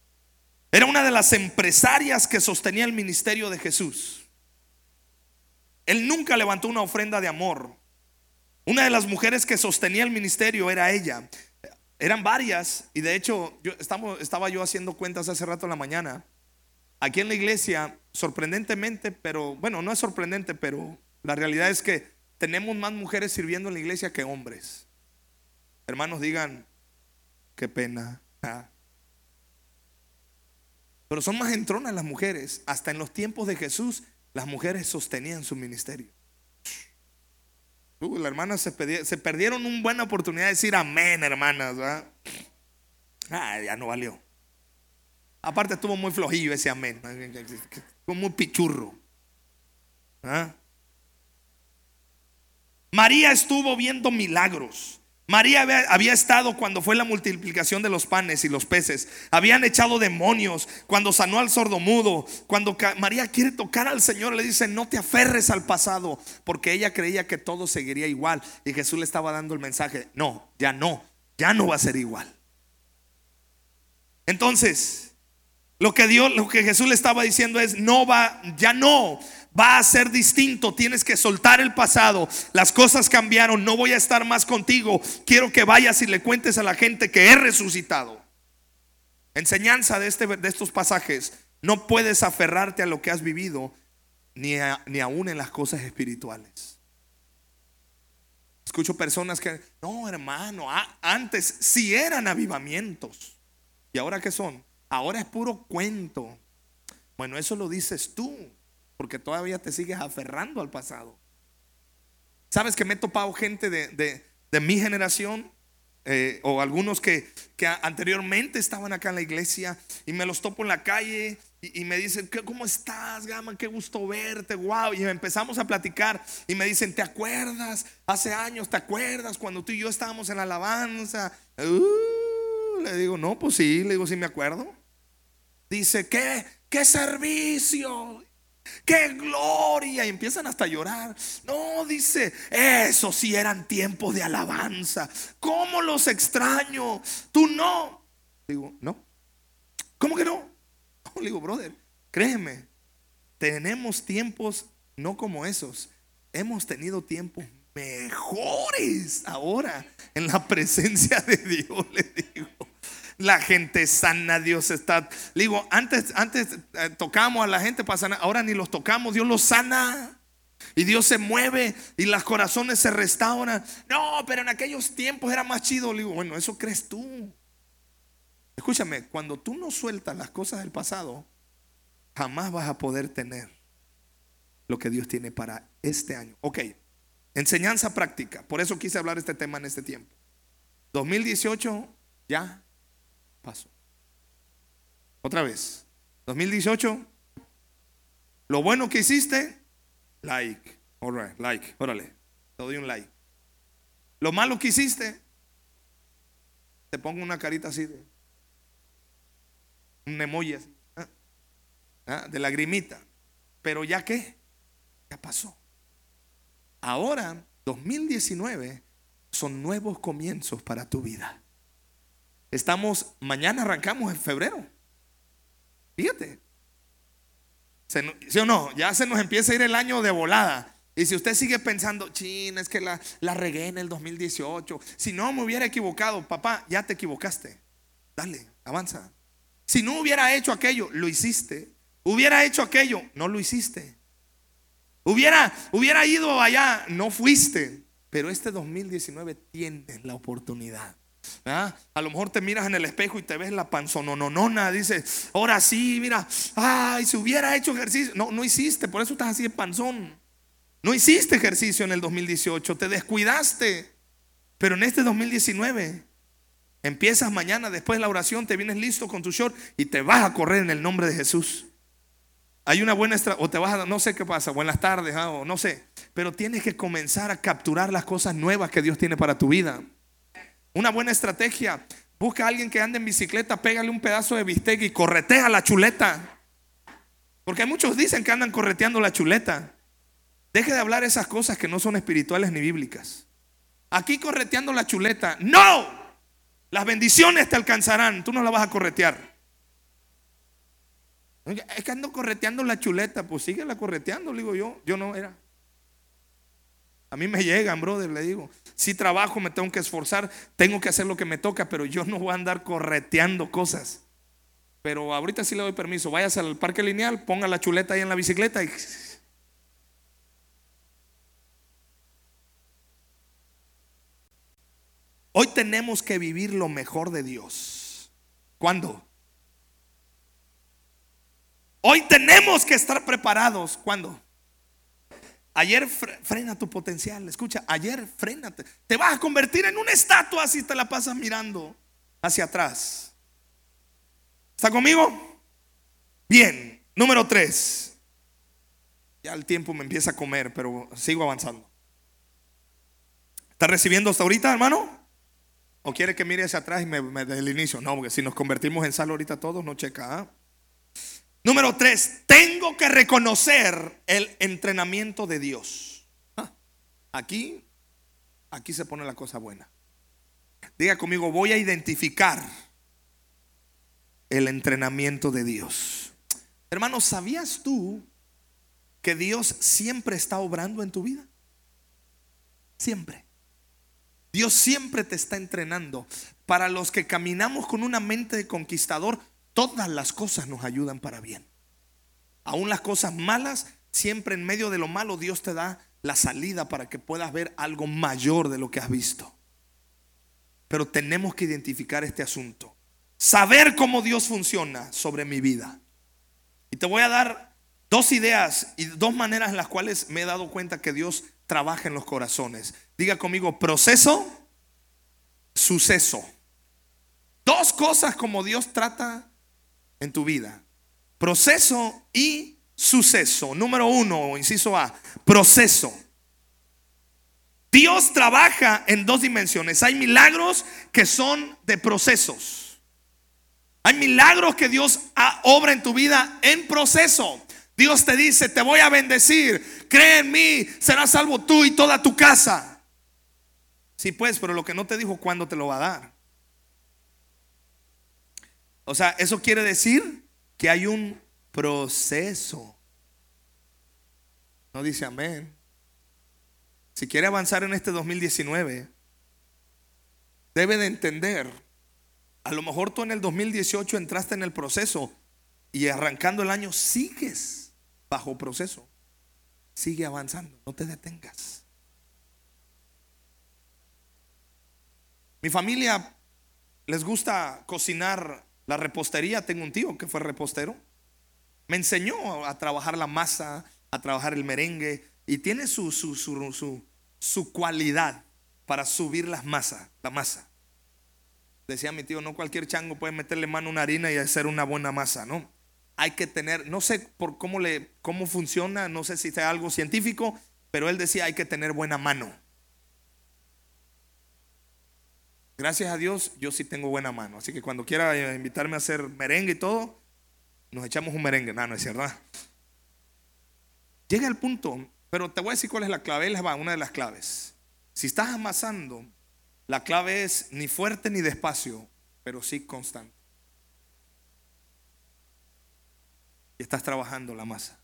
Era una de las empresarias que sostenía el ministerio de Jesús. Él nunca levantó una ofrenda de amor. Una de las mujeres que sostenía el ministerio era ella. Eran varias y de hecho yo, estaba yo haciendo cuentas hace rato en la mañana. Aquí en la iglesia, sorprendentemente, pero bueno, no es sorprendente, pero la realidad es que tenemos más mujeres sirviendo en la iglesia que hombres. Hermanos, digan, qué pena. Pero son más entronas las mujeres. Hasta en los tiempos de Jesús, las mujeres sostenían su ministerio. Uh, las hermanas se, perdieron una buena oportunidad de decir amén, hermanas. Ah, ya no valió. Aparte estuvo muy flojillo ese amén. Fue muy pichurro. María estuvo viendo milagros. María había, estado cuando fue la multiplicación de los panes y los peces. Habían echado demonios cuando sanó al sordomudo. Cuando María quiere tocar al Señor, le dice, no te aferres al pasado, porque ella creía que todo seguiría igual. Y Jesús le estaba dando el mensaje, no, ya no, ya no va a ser igual. Entonces, lo que Dios, lo que Jesús le estaba diciendo es, no va, ya no, va a ser distinto. Tienes que soltar el pasado. Las cosas cambiaron. No voy a estar más contigo. Quiero que vayas y le cuentes a la gente que he resucitado. Enseñanza de, este, de estos pasajes. No puedes aferrarte a lo que has vivido, ni, ni aún en las cosas espirituales. Escucho personas que, no, hermano, antes sí eran avivamientos. ¿Y ahora qué son? Ahora es puro cuento. Bueno, eso lo dices tú porque todavía te sigues aferrando al pasado. ¿Sabes que me he topado gente de, mi generación? Eh, o algunos que, anteriormente estaban acá en la iglesia y me los topo en la calle y, me dicen, ¿cómo estás, Gama? Qué gusto verte, wow. Y empezamos a platicar y me dicen, ¿te acuerdas? Hace años, ¿te acuerdas cuando tú y yo estábamos en la alabanza? Uh, le digo, no, pues sí, le digo, sí me acuerdo. Dice, ¿qué? ¿Qué servicio? ¡Qué gloria! Y empiezan hasta a llorar. No, dice, eso sí eran tiempos de alabanza. ¿Cómo los extraño? Tú no. Digo, no. ¿Cómo que no? *laughs* no digo, brother, créeme, tenemos tiempos no como esos. Hemos tenido tiempos mejores ahora en la presencia de Dios, *laughs* le digo la gente sana, Dios está. digo, antes, antes eh, tocamos a la gente para sanar, ahora ni los tocamos, Dios los sana. Y Dios se mueve y los corazones se restauran. No, pero en aquellos tiempos era más chido. Le digo, bueno, eso crees tú. Escúchame, cuando tú no sueltas las cosas del pasado, jamás vas a poder tener lo que Dios tiene para este año. Ok, enseñanza práctica. Por eso quise hablar este tema en este tiempo. 2018 ya paso. Otra vez. 2018. Lo bueno que hiciste, like. Alright, like. Órale. Te doy un like. Lo malo que hiciste, te pongo una carita así de. Un emoji así. ¿ah? ¿Ah? De lagrimita. Pero ya que, ya pasó. Ahora, 2019, son nuevos comienzos para tu vida. Estamos, mañana arrancamos en febrero. Fíjate, ¿Sí o no? Ya se nos empieza a ir el año de volada. Y si usted sigue pensando, chin, es que la, la regué en el 2018. Si no me hubiera equivocado, papá, ya te equivocaste. Dale, avanza. Si no hubiera hecho aquello, lo hiciste. Hubiera hecho aquello, no lo hiciste. Hubiera, hubiera ido allá, no fuiste. Pero este 2019 tienes la oportunidad. A lo mejor te miras en el espejo y te ves la panzononona. Dices, ahora sí, mira, ay, si hubiera hecho ejercicio. No, no hiciste, por eso estás así de panzón. No hiciste ejercicio en el 2018, te descuidaste. Pero en este 2019, empiezas mañana, después de la oración, te vienes listo con tu short y te vas a correr en el nombre de Jesús. Hay una buena estrategia, o te vas a, no sé qué pasa, o en las tardes, ah, o no sé, pero tienes que comenzar a capturar las cosas nuevas que Dios tiene para tu vida. Una buena estrategia, busca a alguien que ande en bicicleta, pégale un pedazo de bistec y corretea la chuleta. Porque muchos dicen que andan correteando la chuleta. Deje de hablar esas cosas que no son espirituales ni bíblicas. Aquí correteando la chuleta. No, las bendiciones te alcanzarán, tú no la vas a corretear. Es que ando correteando la chuleta, pues síguela correteando, digo yo. Yo no era. A mí me llegan, brother, le digo. Si trabajo, me tengo que esforzar, tengo que hacer lo que me toca, pero yo no voy a andar correteando cosas. Pero ahorita sí le doy permiso. Váyase al parque lineal, ponga la chuleta ahí en la bicicleta y. Hoy tenemos que vivir lo mejor de Dios. ¿Cuándo? Hoy tenemos que estar preparados. ¿Cuándo? Ayer frena tu potencial. Escucha, ayer frénate. Te vas a convertir en una estatua si te la pasas mirando hacia atrás. ¿Está conmigo? Bien. Número tres. Ya el tiempo me empieza a comer, pero sigo avanzando. ¿Está recibiendo hasta ahorita, hermano? ¿O quiere que mire hacia atrás y me, me el inicio? No, porque si nos convertimos en sal ahorita todos, no checa. ¿ah? Número tres, tengo que reconocer el entrenamiento de Dios. Ah, aquí, aquí se pone la cosa buena. Diga conmigo, voy a identificar el entrenamiento de Dios. Hermano, ¿sabías tú que Dios siempre está obrando en tu vida? Siempre. Dios siempre te está entrenando. Para los que caminamos con una mente de conquistador, Todas las cosas nos ayudan para bien. Aún las cosas malas, siempre en medio de lo malo Dios te da la salida para que puedas ver algo mayor de lo que has visto. Pero tenemos que identificar este asunto. Saber cómo Dios funciona sobre mi vida. Y te voy a dar dos ideas y dos maneras en las cuales me he dado cuenta que Dios trabaja en los corazones. Diga conmigo, proceso, suceso. Dos cosas como Dios trata en tu vida. Proceso y suceso. Número uno, inciso A, proceso. Dios trabaja en dos dimensiones. Hay milagros que son de procesos. Hay milagros que Dios obra en tu vida en proceso. Dios te dice, te voy a bendecir, cree en mí, serás salvo tú y toda tu casa. Sí, pues, pero lo que no te dijo, ¿cuándo te lo va a dar? O sea, eso quiere decir que hay un proceso. No dice amén. Si quiere avanzar en este 2019, debe de entender, a lo mejor tú en el 2018 entraste en el proceso y arrancando el año sigues bajo proceso. Sigue avanzando, no te detengas. Mi familia les gusta cocinar la repostería, tengo un tío que fue repostero. Me enseñó a trabajar la masa, a trabajar el merengue y tiene su, su, su, su, cualidad para subir las masas, la masa. Decía mi tío, no cualquier chango puede meterle mano a una harina y hacer una buena masa, ¿no? Hay que tener, no sé por cómo le cómo funciona, no sé si sea algo científico, pero él decía hay que tener buena mano. Gracias a Dios, yo sí tengo buena mano. Así que cuando quiera eh, invitarme a hacer merengue y todo, nos echamos un merengue. No, no es cierto. Llega el punto, pero te voy a decir cuál es la clave. Él va, una de las claves. Si estás amasando, la clave es ni fuerte ni despacio, pero sí constante. Y estás trabajando la masa.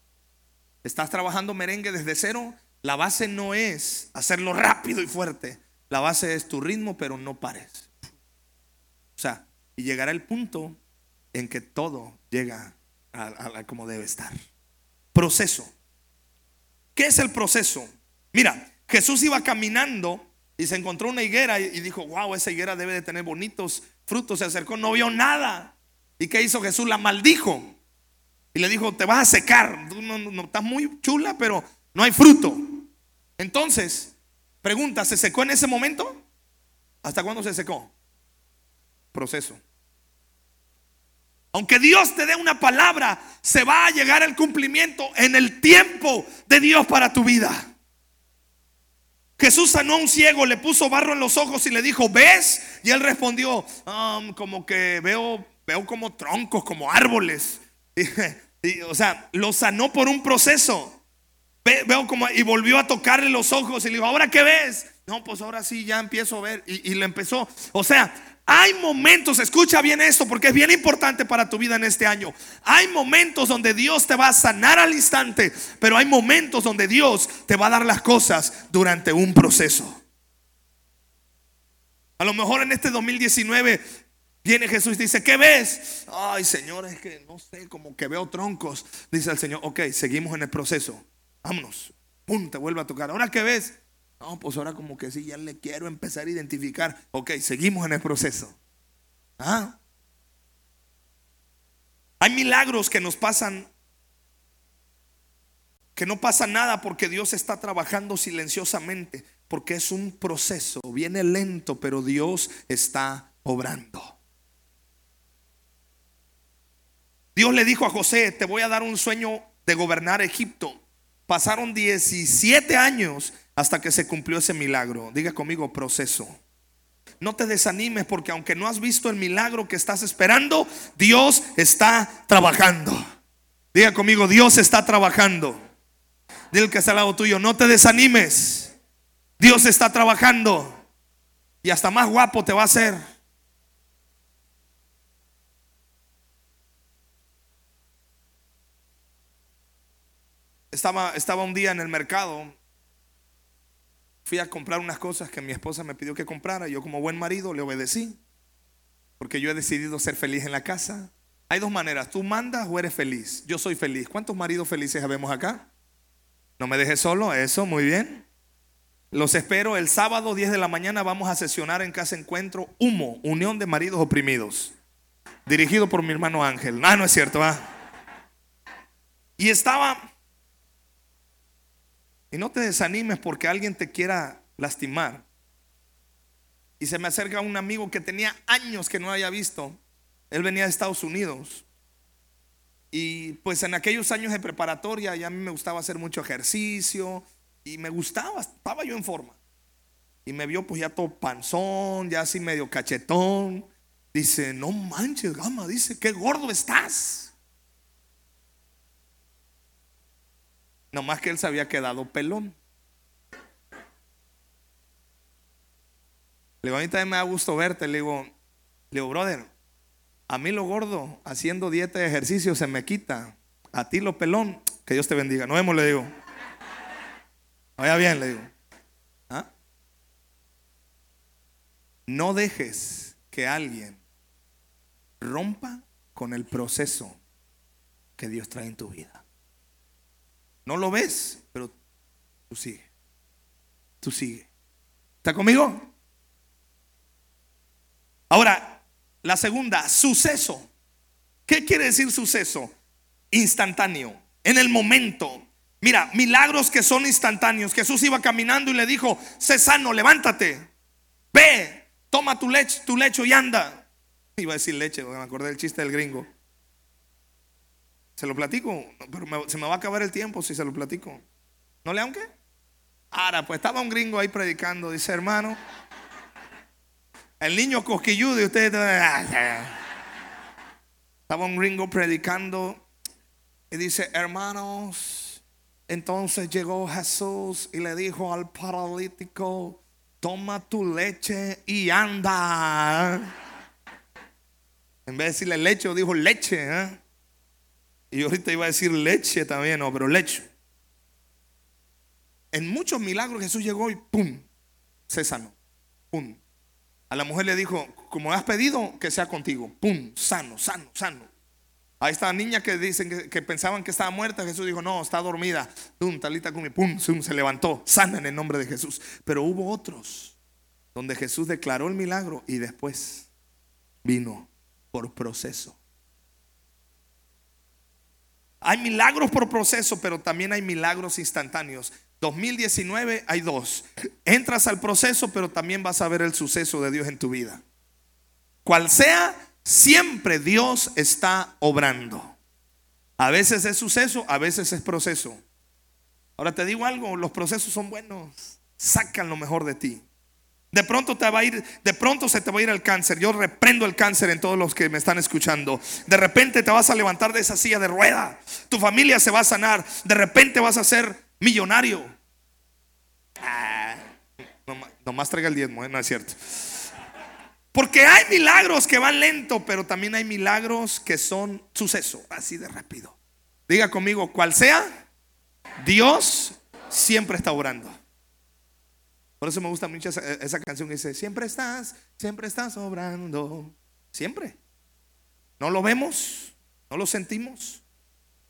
estás trabajando merengue desde cero, la base no es hacerlo rápido y fuerte. La base es tu ritmo, pero no pares. O sea, y llegará el punto en que todo llega a, como debe estar. Proceso. ¿Qué es el proceso? Mira, Jesús iba caminando y se encontró una higuera y dijo, wow, esa higuera debe de tener bonitos frutos. Se acercó, no vio nada. ¿Y qué hizo Jesús? La maldijo. Y le dijo, te vas a secar. Tú no, no, estás muy chula, pero no hay fruto. Entonces, pregunta, ¿se secó en ese momento? ¿Hasta cuándo se secó? Proceso. Aunque Dios te dé una palabra, se va a llegar el cumplimiento en el tiempo de Dios para tu vida. Jesús sanó a un ciego, le puso barro en los ojos y le dijo, ¿ves? Y él respondió, um, como que veo, veo como troncos, como árboles. *laughs* o sea, lo sanó por un proceso. Veo como, y volvió a tocarle los ojos y le dijo, ¿ahora qué ves? No, pues ahora sí, ya empiezo a ver. Y, y le empezó, o sea, hay momentos, escucha bien esto porque es bien importante para tu vida en este año. Hay momentos donde Dios te va a sanar al instante, pero hay momentos donde Dios te va a dar las cosas durante un proceso. A lo mejor en este 2019 viene Jesús y dice, ¿qué ves? Ay, Señor, es que no sé, como que veo troncos. Dice el Señor, ok, seguimos en el proceso. Vámonos. Pum, te vuelve a tocar. ¿Ahora qué ves? No, pues ahora como que sí, ya le quiero empezar a identificar. Ok, seguimos en el proceso. ¿Ah? Hay milagros que nos pasan, que no pasa nada porque Dios está trabajando silenciosamente, porque es un proceso, viene lento, pero Dios está obrando. Dios le dijo a José, te voy a dar un sueño de gobernar Egipto. Pasaron 17 años hasta que se cumplió ese milagro. Diga conmigo, proceso. No te desanimes porque aunque no has visto el milagro que estás esperando, Dios está trabajando. Diga conmigo, Dios está trabajando. Dile que está al lado tuyo, no te desanimes. Dios está trabajando. Y hasta más guapo te va a hacer. Estaba, estaba un día en el mercado Fui a comprar unas cosas que mi esposa me pidió que comprara. Yo como buen marido le obedecí. Porque yo he decidido ser feliz en la casa. Hay dos maneras. Tú mandas o eres feliz. Yo soy feliz. ¿Cuántos maridos felices habemos acá? No me dejes solo. Eso, muy bien. Los espero el sábado 10 de la mañana. Vamos a sesionar en Casa Encuentro Humo, Unión de Maridos Oprimidos. Dirigido por mi hermano Ángel. Ah, no es cierto. ¿ah? Y estaba y no te desanimes porque alguien te quiera lastimar. Y se me acerca un amigo que tenía años que no había visto. Él venía de Estados Unidos. Y pues en aquellos años de preparatoria ya a mí me gustaba hacer mucho ejercicio y me gustaba, estaba yo en forma. Y me vio pues ya todo panzón, ya así medio cachetón. Dice, no manches, gama, dice, qué gordo estás. Más que él se había quedado pelón. Le digo, a mí también me da gusto verte. Le digo, le digo, brother, a mí lo gordo, haciendo dieta y ejercicio, se me quita. A ti lo pelón, que Dios te bendiga. No vemos, le digo. Vaya bien, le digo. ¿Ah? No dejes que alguien rompa con el proceso que Dios trae en tu vida. No lo ves, pero tú sigue. Tú sigue. ¿Está conmigo? Ahora, la segunda, suceso. ¿Qué quiere decir suceso? Instantáneo, en el momento. Mira, milagros que son instantáneos. Jesús iba caminando y le dijo, sé levántate. Ve, toma tu leche, tu lecho y anda. Iba a decir leche, me acordé del chiste del gringo. Se lo platico, pero se me va a acabar el tiempo si se lo platico. ¿No le aunque? Ahora, pues estaba un gringo ahí predicando, dice hermano. El niño cosquilludo y ustedes. Estaba un gringo predicando y dice, hermanos, entonces llegó Jesús y le dijo al paralítico, toma tu leche y anda. En vez de decirle leche, dijo leche. ¿eh? Y ahorita iba a decir leche también, no, pero leche. en muchos milagros Jesús llegó y ¡pum! Se sanó. ¡Pum! A la mujer le dijo, como has pedido, que sea contigo. ¡Pum! Sano, sano, sano. A esta niña que dicen que, pensaban que estaba muerta, Jesús dijo, no, está dormida. ¡Pum! Talita mi ¡pum! Se levantó. Sana en el nombre de Jesús. Pero hubo otros donde Jesús declaró el milagro y después vino por proceso. Hay milagros por proceso, pero también hay milagros instantáneos. 2019 hay dos. Entras al proceso, pero también vas a ver el suceso de Dios en tu vida. Cual sea, siempre Dios está obrando. A veces es suceso, a veces es proceso. Ahora te digo algo, los procesos son buenos. Sacan lo mejor de ti. De pronto te va a ir, de pronto se te va a ir el cáncer. Yo reprendo el cáncer en todos los que me están escuchando. De repente te vas a levantar de esa silla de rueda. Tu familia se va a sanar. De repente vas a ser millonario. Ah, nomás, traiga el diezmo, ¿eh? no es cierto. Porque hay milagros que van lento, pero también hay milagros que son suceso, así de rápido. Diga conmigo, cual sea, Dios siempre está orando. Por eso me gusta mucho esa, canción que dice, siempre estás, siempre estás obrando. Siempre. No lo vemos, no lo sentimos,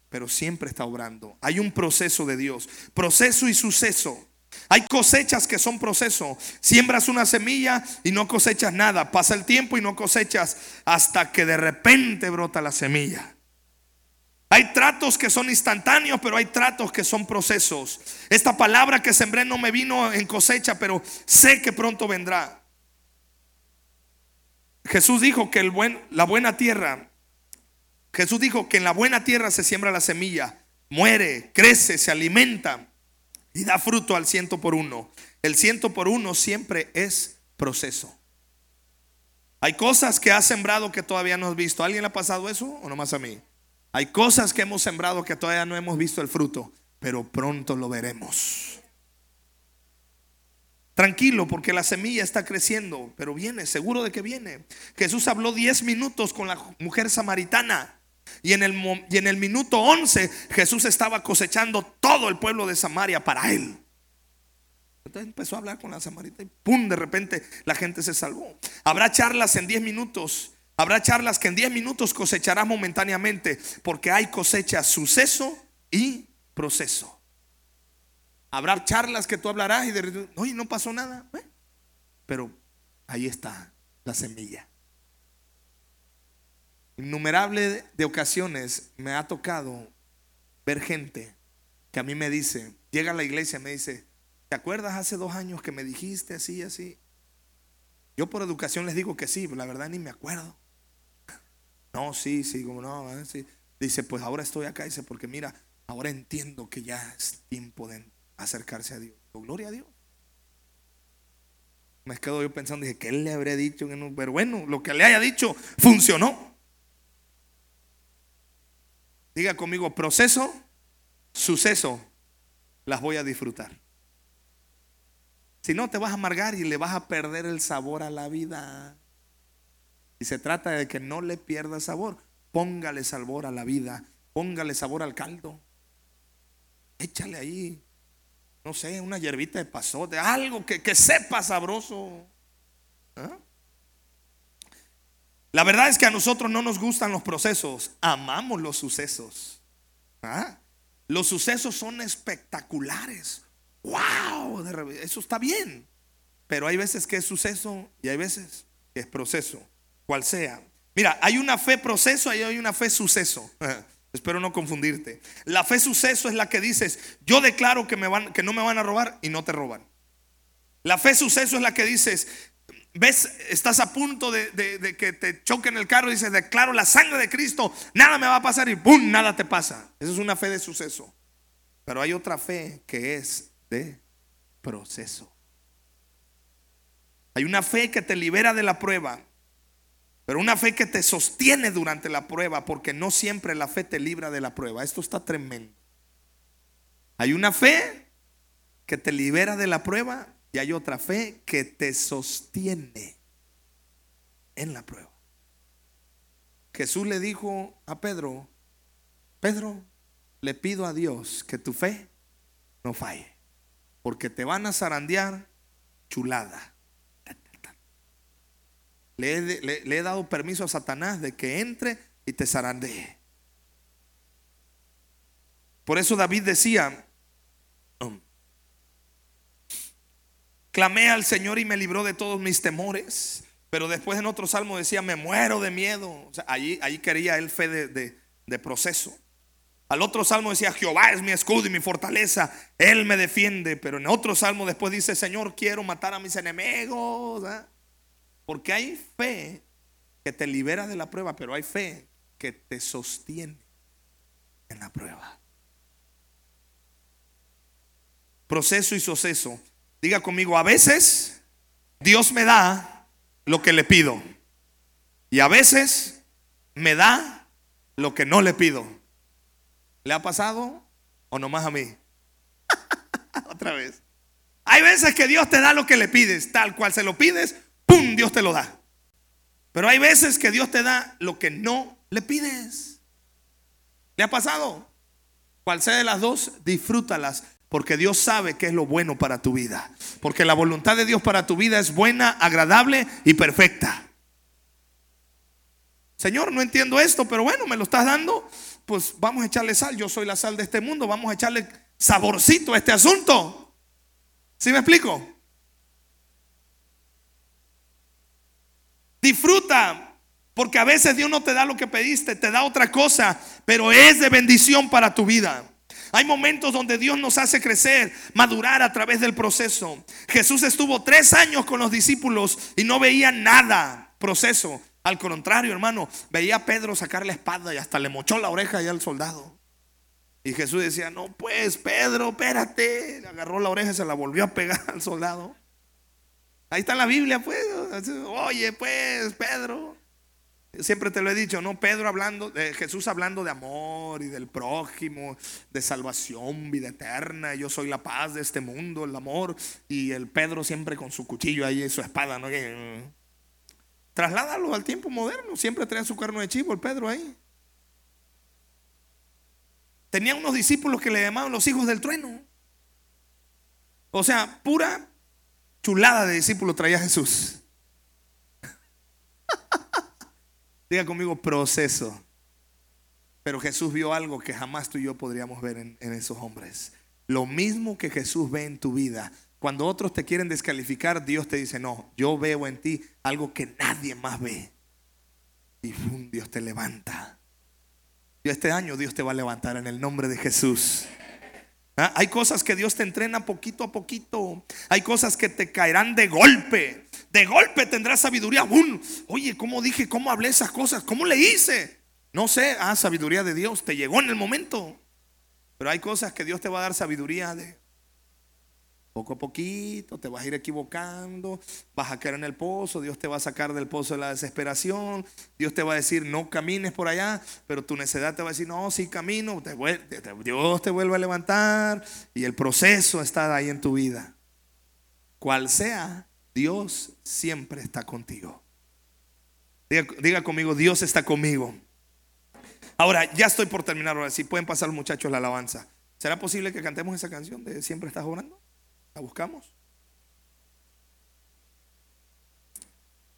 pero siempre está obrando. Hay un proceso de Dios, proceso y suceso. Hay cosechas que son proceso. Siembras una semilla y no cosechas nada. Pasa el tiempo y no cosechas hasta que de repente brota la semilla. Hay tratos que son instantáneos, pero hay tratos que son procesos. Esta palabra que sembré no me vino en cosecha, pero sé que pronto vendrá. Jesús dijo que la buena tierra, Jesús dijo que en la buena tierra se siembra la semilla, muere, crece, se alimenta y da fruto al ciento por uno. El ciento por uno siempre es proceso. Hay cosas que ha sembrado que todavía no has visto. ¿Alguien le ha pasado eso o nomás a mí? Hay cosas que hemos sembrado que todavía no hemos visto el fruto, pero pronto lo veremos. Tranquilo, porque la semilla está creciendo, pero viene, seguro de que viene. Jesús habló 10 minutos con la mujer samaritana. Y en, el, y en el minuto 11 Jesús estaba cosechando todo el pueblo de Samaria para él. Entonces empezó a hablar con la samaritana y ¡pum! De repente la gente se salvó. Habrá charlas en 10 minutos Habrá charlas que en 10 minutos cosecharás momentáneamente, porque hay cosecha, suceso y proceso. Habrá charlas que tú hablarás y de oye, no pasó nada. ¿eh? Pero ahí está la semilla. Innumerable de ocasiones me ha tocado ver gente que a mí me dice, llega a la iglesia y me dice, ¿te acuerdas hace dos años que me dijiste así, así? Yo por educación les digo que sí, pero la verdad ni me acuerdo. No, sí, sí, como no, sí. Dice, pues ahora estoy acá, dice, porque mira, ahora entiendo que ya es tiempo de acercarse a Dios. Gloria a Dios. Me quedo yo pensando, dije, ¿qué le habré dicho? Pero bueno, lo que le haya dicho funcionó. Diga conmigo, proceso, suceso, las voy a disfrutar. Si no, te vas a amargar y le vas a perder el sabor a la vida. Y se trata de que no le pierda sabor. Póngale sabor a la vida. Póngale sabor al caldo. Échale ahí, no sé, una hierbita de pasote, algo que, sepa sabroso. ¿Ah? La verdad es que a nosotros no nos gustan los procesos, amamos los sucesos. ¿Ah? Los sucesos son espectaculares. ¡Wow! Eso está bien. Pero hay veces que es suceso y hay veces que es proceso cual sea. Mira, hay una fe proceso y hay una fe suceso. *laughs* Espero no confundirte. La fe suceso es la que dices, yo declaro que, no me van a robar y no te roban. La fe suceso es la que dices, ves, estás a punto de, de que te choquen el carro y dices, declaro la sangre de Cristo, nada me va a pasar y ¡pum! Nada te pasa. Esa es una fe de suceso. Pero hay otra fe que es de proceso. Hay una fe que te libera de la prueba pero una fe que te sostiene durante la prueba, porque no siempre la fe te libra de la prueba. Esto está tremendo. Hay una fe que te libera de la prueba y hay otra fe que te sostiene en la prueba. Jesús le dijo a Pedro, Pedro, le pido a Dios que tu fe no falle. porque te van a zarandear chulada. Le he, dado permiso a Satanás de que entre y te zarandee. Por eso David decía, um, clamé al Señor y me libró de todos mis temores. Pero después en otro salmo decía, me muero de miedo. O sea, allí, quería él fe de proceso. Al otro salmo decía, Jehová es mi escudo y mi fortaleza, Él me defiende. Pero en otro salmo después dice, Señor, quiero matar a mis enemigos. ¿ah? Porque hay fe que te libera de la prueba, pero hay fe que te sostiene en la prueba. Proceso y suceso. Diga conmigo, a veces Dios me da lo que le pido. Y a veces me da lo que no le pido. ¿Le ha pasado o nomás a mí? *laughs* Otra vez. Hay veces que Dios te da lo que le pides, tal cual se lo pides, ¡pum! Dios te lo da. Pero hay veces que Dios te da lo que no le pides. ¿Le ha pasado? Cual sea de las dos, disfrútalas. Porque Dios sabe que es lo bueno para tu vida. Porque la voluntad de Dios para tu vida es buena, agradable y perfecta. Señor, no entiendo esto, pero bueno, me lo estás dando. Pues vamos a echarle sal. Yo soy la sal de este mundo. Vamos a echarle saborcito a este asunto. ¿Sí me explico? Disfruta, porque a veces Dios no te da lo que pediste, te da otra cosa, pero es de bendición para tu vida. Hay momentos donde Dios nos hace crecer, madurar a través del proceso. Jesús estuvo tres años con los discípulos y no veía nada proceso. Al contrario, hermano, veía a Pedro sacar la espada y hasta le mochó la oreja ya al soldado. Y Jesús decía, no, pues Pedro, espérate. Le agarró la oreja y se la volvió a pegar *laughs* al soldado. Ahí está la Biblia, pues. Oye, pues, Pedro. Siempre te lo he dicho, ¿no? Pedro hablando, de Jesús hablando de amor y del prójimo, de salvación, vida eterna. Yo soy la paz de este mundo, el amor. Y el Pedro siempre con su cuchillo ahí y su espada, ¿no? Que, Trasládalo al tiempo moderno. Siempre trae su carne de chivo el Pedro ahí. Tenía unos discípulos que le llamaban los hijos del trueno. O sea, pura chulada de discípulos traía Jesús. *laughs* Diga conmigo proceso. Pero Jesús vio algo que jamás tú y yo podríamos ver en, esos hombres. Lo mismo que Jesús ve en tu vida. Cuando otros te quieren descalificar, Dios te dice, no, yo veo en ti algo que nadie más ve. Y. Dios te levanta. Y este año Dios te va a levantar en el nombre de Jesús. ¿Ah? Hay cosas que Dios te entrena poquito a poquito. Hay cosas que te caerán de golpe. De golpe tendrás sabiduría. Oye, ¿cómo dije? ¿Cómo hablé esas cosas? ¿Cómo le hice? No sé. Ah, sabiduría de Dios. Te llegó en el momento. Pero hay cosas que Dios te va a dar sabiduría de poco a poquito, te vas a ir equivocando, vas a caer en el pozo, Dios te va a sacar del pozo de la desesperación, Dios te va a decir no camines por allá, pero tu necedad te va a decir no, sí camino, te Dios te vuelve a levantar y el proceso está ahí en tu vida. Cual sea, Dios siempre está contigo. Diga, conmigo, Dios está conmigo. Ahora, ya estoy por terminar ahora, pueden pasar muchachos la alabanza. ¿Será posible que cantemos esa canción de Siempre estás orando? ¿La buscamos?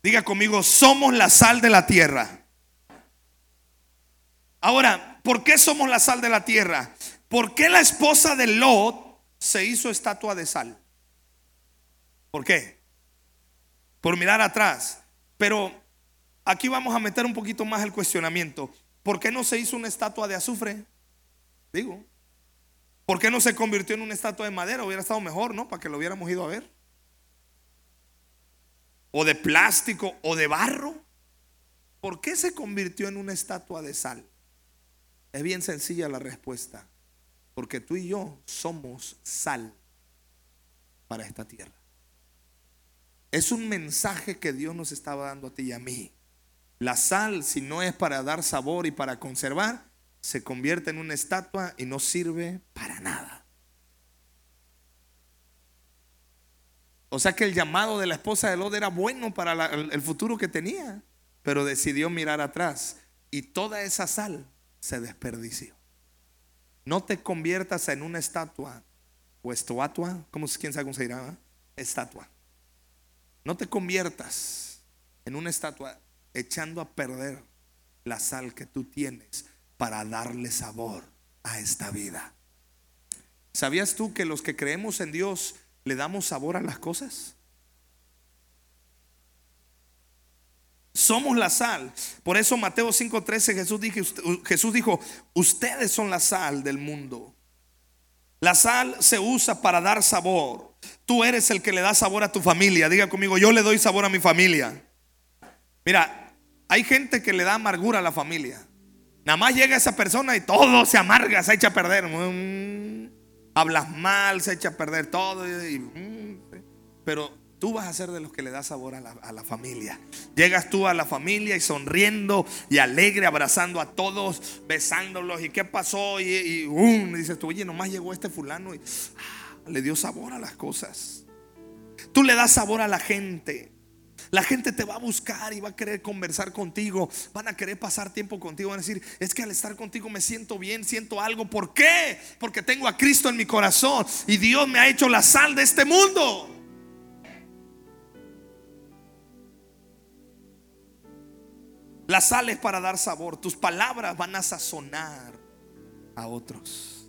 Diga conmigo, somos la sal de la tierra. Ahora, ¿por qué somos la sal de la tierra? ¿Por qué la esposa de Lot se hizo estatua de sal? ¿Por qué? Por mirar atrás. Pero aquí vamos a meter un poquito más el cuestionamiento. ¿Por qué no se hizo una estatua de azufre? Digo, ¿Por qué no se convirtió en una estatua de madera? Hubiera estado mejor, ¿no? Para que lo hubiéramos ido a ver. O de plástico o de barro. ¿Por qué se convirtió en una estatua de sal? Es bien sencilla la respuesta. Porque tú y yo somos sal para esta tierra. Es un mensaje que Dios nos estaba dando a ti y a mí. La sal, si no es para dar sabor y para conservar, se convierte en una estatua y no sirve para nada. O sea que el llamado de la esposa de Lot era bueno para el, futuro que tenía, pero decidió mirar atrás y toda esa sal se desperdició. No te conviertas en una estatua o estatua, ¿cómo, ¿quién sabe cómo se dirá? Estatua. No te conviertas en una estatua echando a perder la sal que tú tienes para darle sabor a esta vida. ¿Sabías tú que los que creemos en Dios le damos sabor a las cosas? Somos la sal. Por eso Mateo 5:13 Jesús dijo, Jesús dijo, ustedes son la sal del mundo. La sal se usa para dar sabor. Tú eres el que le da sabor a tu familia. Diga conmigo, yo le doy sabor a mi familia. Mira, hay gente que le da amargura a la familia. Nada más llega esa persona y todo se amarga, se echa a perder. Mm, hablas mal, se echa a perder todo. Mm, pero Tú vas a ser de los que le da sabor a la, familia. Llegas tú a la familia y sonriendo y alegre, abrazando a todos, besándolos. ¿Y qué pasó? Y, y um, dices tú, oye, nomás llegó este fulano y ah, le dio sabor a las cosas. Tú le das sabor a la gente. La gente te va a buscar y va a querer conversar contigo. Van a querer pasar tiempo contigo. Van a decir, es que al estar contigo me siento bien, siento algo. ¿Por qué? Porque tengo a Cristo en mi corazón y Dios me ha hecho la sal de este mundo. La sal es para dar sabor. Tus palabras van a sazonar a otros.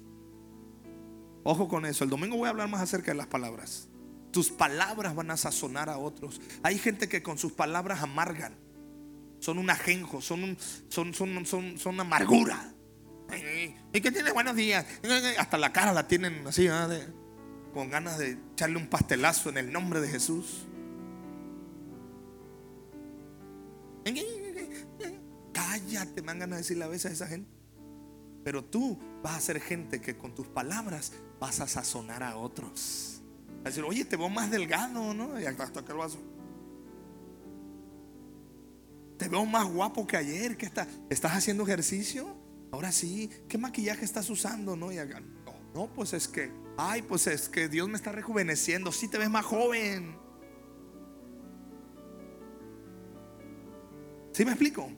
Ojo con eso. El domingo voy a hablar más acerca de las palabras. Tus palabras van a sazonar a otros. Hay gente que con sus palabras amargan. Son un ajenjo, son, son, son, son, son amargura. ¿Y que tiene buenos días? Hasta la cara la tienen así, con ganas de echarle un pastelazo en el nombre de Jesús. Cállate, me dan ganas de decirle a veces a esa gente. Pero tú vas a ser gente que con tus palabras vas a sazonar a otros. A decir, oye, te veo más delgado, ¿no? Y hasta acá el vaso. Te veo más guapo que ayer. que está, ¿Estás haciendo ejercicio? Ahora sí. ¿Qué maquillaje estás usando? No, y acá, no, no, pues es que, ay, pues es que Dios me está rejuveneciendo. Sí, te ves más joven. ¿Sí me explico?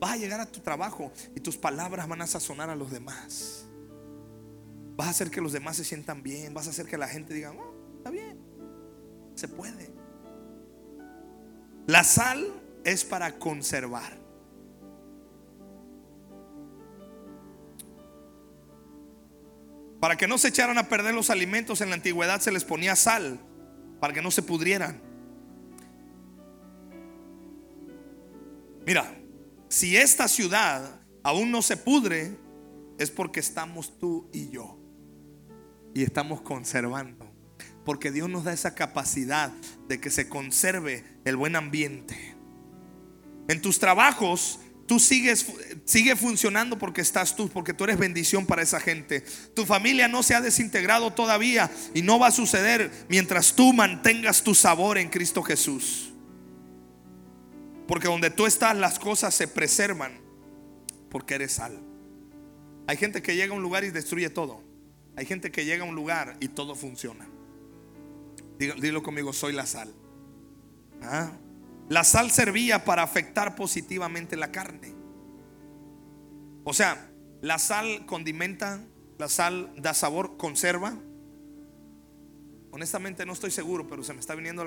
Vas a llegar a tu trabajo y tus palabras van a sazonar a los demás. Vas a hacer que los demás se sientan bien. Vas a hacer que la gente diga, oh, está bien. Se puede. La sal es para conservar. Para que no se echaran a perder los alimentos en la antigüedad se les ponía sal para que no se pudrieran. Mira, si esta ciudad aún no se pudre, es porque estamos tú y yo. Y estamos conservando. Porque Dios nos da esa capacidad de que se conserve el buen ambiente. En tus trabajos, tú sigues sigue funcionando porque estás tú, porque tú eres bendición para esa gente. Tu familia no se ha desintegrado todavía y no va a suceder mientras tú mantengas tu sabor en Cristo Jesús. Porque donde tú estás las cosas se preservan porque eres sal. Hay gente que llega a un lugar y destruye todo. Hay gente que llega a un lugar y todo funciona. Dilo, conmigo, soy la sal. ¿Ah? La sal servía para afectar positivamente la carne. O sea, la sal condimenta, la sal da sabor, conserva, Honestamente no estoy seguro, pero se me está viniendo a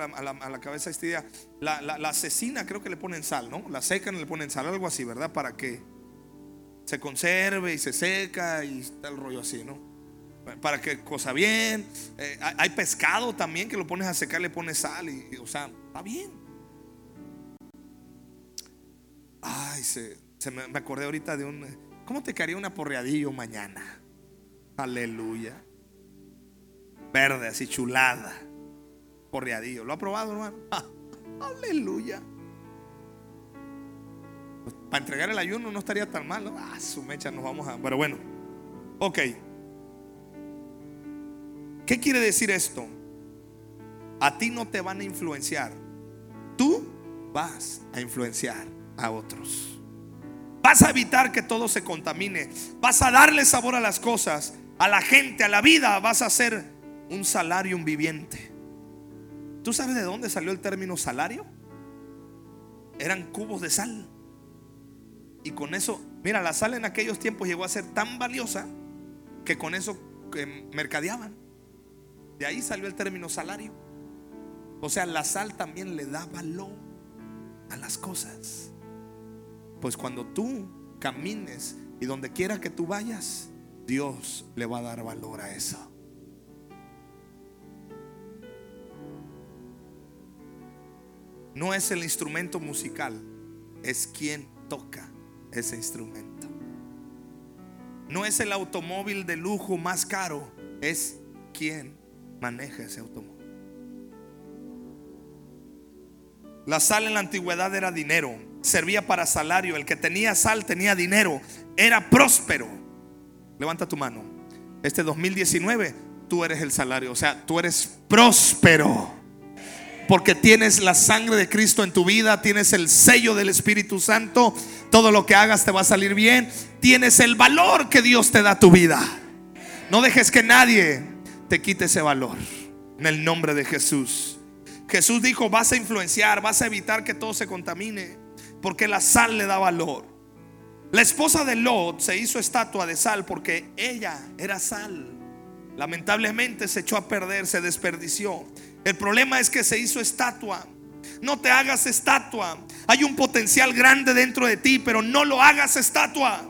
la, cabeza esta idea. La, asesina creo que le ponen sal, ¿no? La secan le ponen sal, algo así, ¿verdad? Para que se conserve y se seca y está el rollo así, ¿no? Para que cosa bien. Eh, hay pescado también que lo pones a secar, le pones sal y, o sea, está bien. Ay, se, me, me acordé ahorita de un... ¿Cómo te caería una porreadillo mañana? Aleluya verde, así chulada. Correadillo. ¿Lo ha probado, hermano? *laughs* aleluya. Para entregar el ayuno no estaría tan mal, Ah, su mecha, nos vamos a. Pero bueno, ok. ¿Qué quiere decir esto? A ti no te van a influenciar. Tú vas a influenciar a otros. Vas a evitar que todo se contamine. Vas a darle sabor a las cosas, a la gente, a la vida. Vas a ser un salario un viviente. ¿Tú sabes de dónde salió el término salario? Eran cubos de sal. Y con eso, mira, la sal en aquellos tiempos llegó a ser tan valiosa que con eso mercadeaban. De ahí salió el término salario. O sea, la sal también le da valor a las cosas. Pues cuando tú camines y donde quiera que tú vayas, Dios le va a dar valor a eso. No es el instrumento musical, es quien toca ese instrumento. No es el automóvil de lujo más caro, es quien maneja ese automóvil. La sal en la antigüedad era dinero, servía para salario. El que tenía sal tenía dinero, era próspero. Levanta tu mano. Este 2019 tú eres el salario, o sea, tú eres próspero. Porque tienes la sangre de Cristo en tu vida, tienes el sello del Espíritu Santo, todo lo que hagas te va a salir bien, tienes el valor que Dios te da a tu vida. No dejes que nadie te quite ese valor. En el nombre de Jesús. Jesús dijo, vas a influenciar, vas a evitar que todo se contamine, porque la sal le da valor. La esposa de Lot se hizo estatua de sal porque ella era sal. Lamentablemente se echó a perder, se desperdició. El problema es que se hizo estatua. No te hagas estatua. Hay un potencial grande dentro de ti, pero no lo hagas estatua.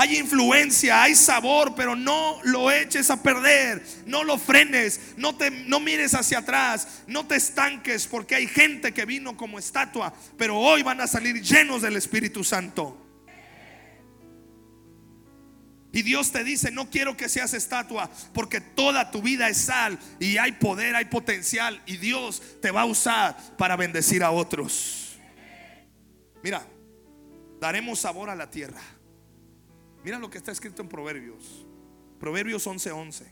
Hay influencia, hay sabor, pero no lo eches a perder. No lo frenes, no te no mires hacia atrás, no te estanques porque hay gente que vino como estatua, pero hoy van a salir llenos del Espíritu Santo. Y Dios te dice, no quiero que seas estatua, porque toda tu vida es sal y hay poder, hay potencial y Dios te va a usar para bendecir a otros. Mira, daremos sabor a la tierra. Mira lo que está escrito en Proverbios. Proverbios 11:11.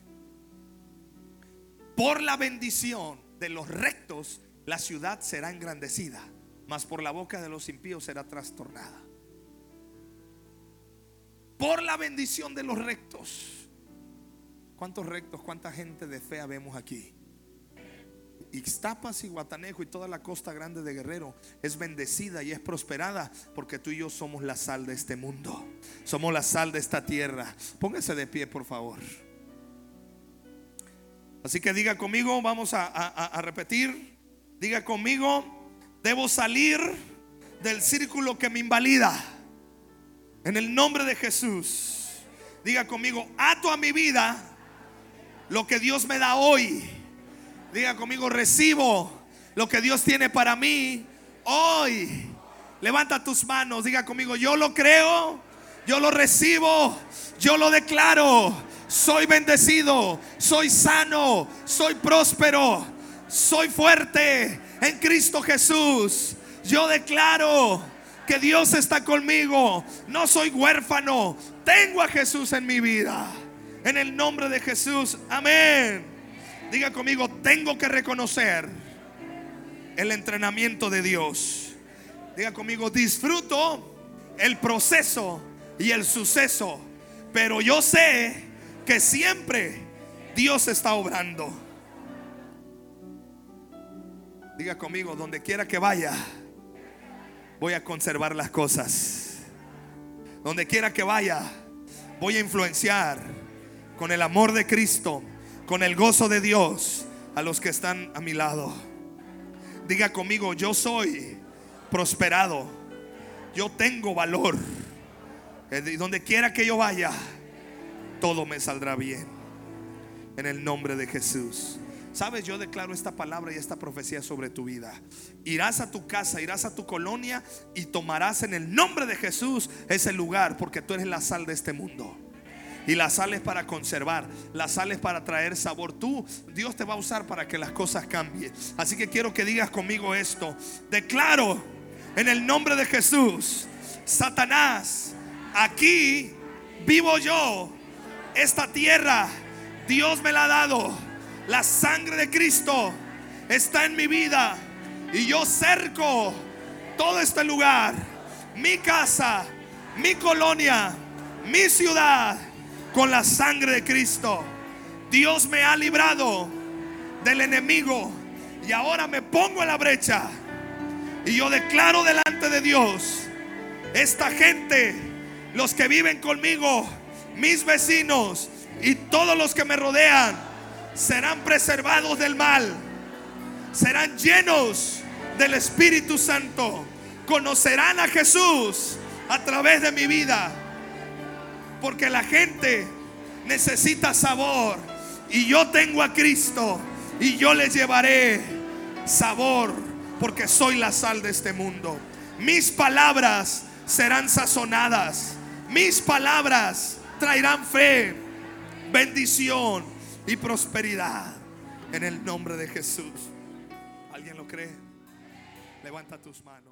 Por la bendición de los rectos, la ciudad será engrandecida, mas por la boca de los impíos será trastornada. Por la bendición de los rectos. ¿Cuántos rectos, cuánta gente de fe vemos aquí? Ixtapas y Guatanejo y toda la costa grande de Guerrero es bendecida y es prosperada porque tú y yo somos la sal de este mundo. Somos la sal de esta tierra. Póngase de pie, por favor. Así que diga conmigo, vamos a, a repetir. Diga conmigo, debo salir del círculo que me invalida. En el nombre de Jesús. Diga conmigo, ato a mi vida lo que Dios me da hoy Diga conmigo, recibo lo que Dios tiene para mí hoy. Levanta tus manos, diga conmigo, yo lo creo, yo lo recibo, yo lo declaro. Soy bendecido, soy sano, soy próspero, soy fuerte en Cristo Jesús. Yo declaro que Dios está conmigo. No soy huérfano, tengo a Jesús en mi vida. En el nombre de Jesús, amén. Diga conmigo, tengo que reconocer el entrenamiento de Dios. Diga conmigo, disfruto el proceso y el suceso, pero yo sé que siempre Dios está obrando. Diga conmigo, donde quiera que vaya, voy a conservar las cosas. Donde quiera que vaya, voy a influenciar con el amor de Cristo con el gozo de Dios a los que están a mi lado. Diga conmigo, yo soy prosperado. Yo tengo valor. Donde quiera que yo vaya, todo me saldrá bien. En el nombre de Jesús. Sabes, yo declaro esta palabra y esta profecía sobre tu vida. Irás a tu casa, irás a tu colonia y tomarás en el nombre de Jesús ese lugar porque tú eres la sal de este mundo. Y la sal es para conservar, la sal es para traer sabor. Tú, Dios te va a usar para que las cosas cambien. Así que quiero que digas conmigo esto. Declaro en el nombre de Jesús, Satanás, aquí vivo yo. Esta tierra, Dios me la ha dado. La sangre de Cristo está en mi vida. Y yo cerco todo este lugar, mi casa, mi colonia, mi ciudad con la sangre de Cristo. Dios me ha librado del enemigo y ahora me pongo en la brecha. Y yo declaro delante de Dios, esta gente, los que viven conmigo, mis vecinos y todos los que me rodean, serán preservados del mal, serán llenos del Espíritu Santo, conocerán a Jesús a través de mi vida, porque la gente necesita sabor y yo tengo a Cristo y yo les llevaré sabor porque soy la sal de este mundo. Mis palabras serán sazonadas. Mis palabras traerán fe, bendición y prosperidad en el nombre de Jesús. ¿Alguien lo cree? Levanta tus manos.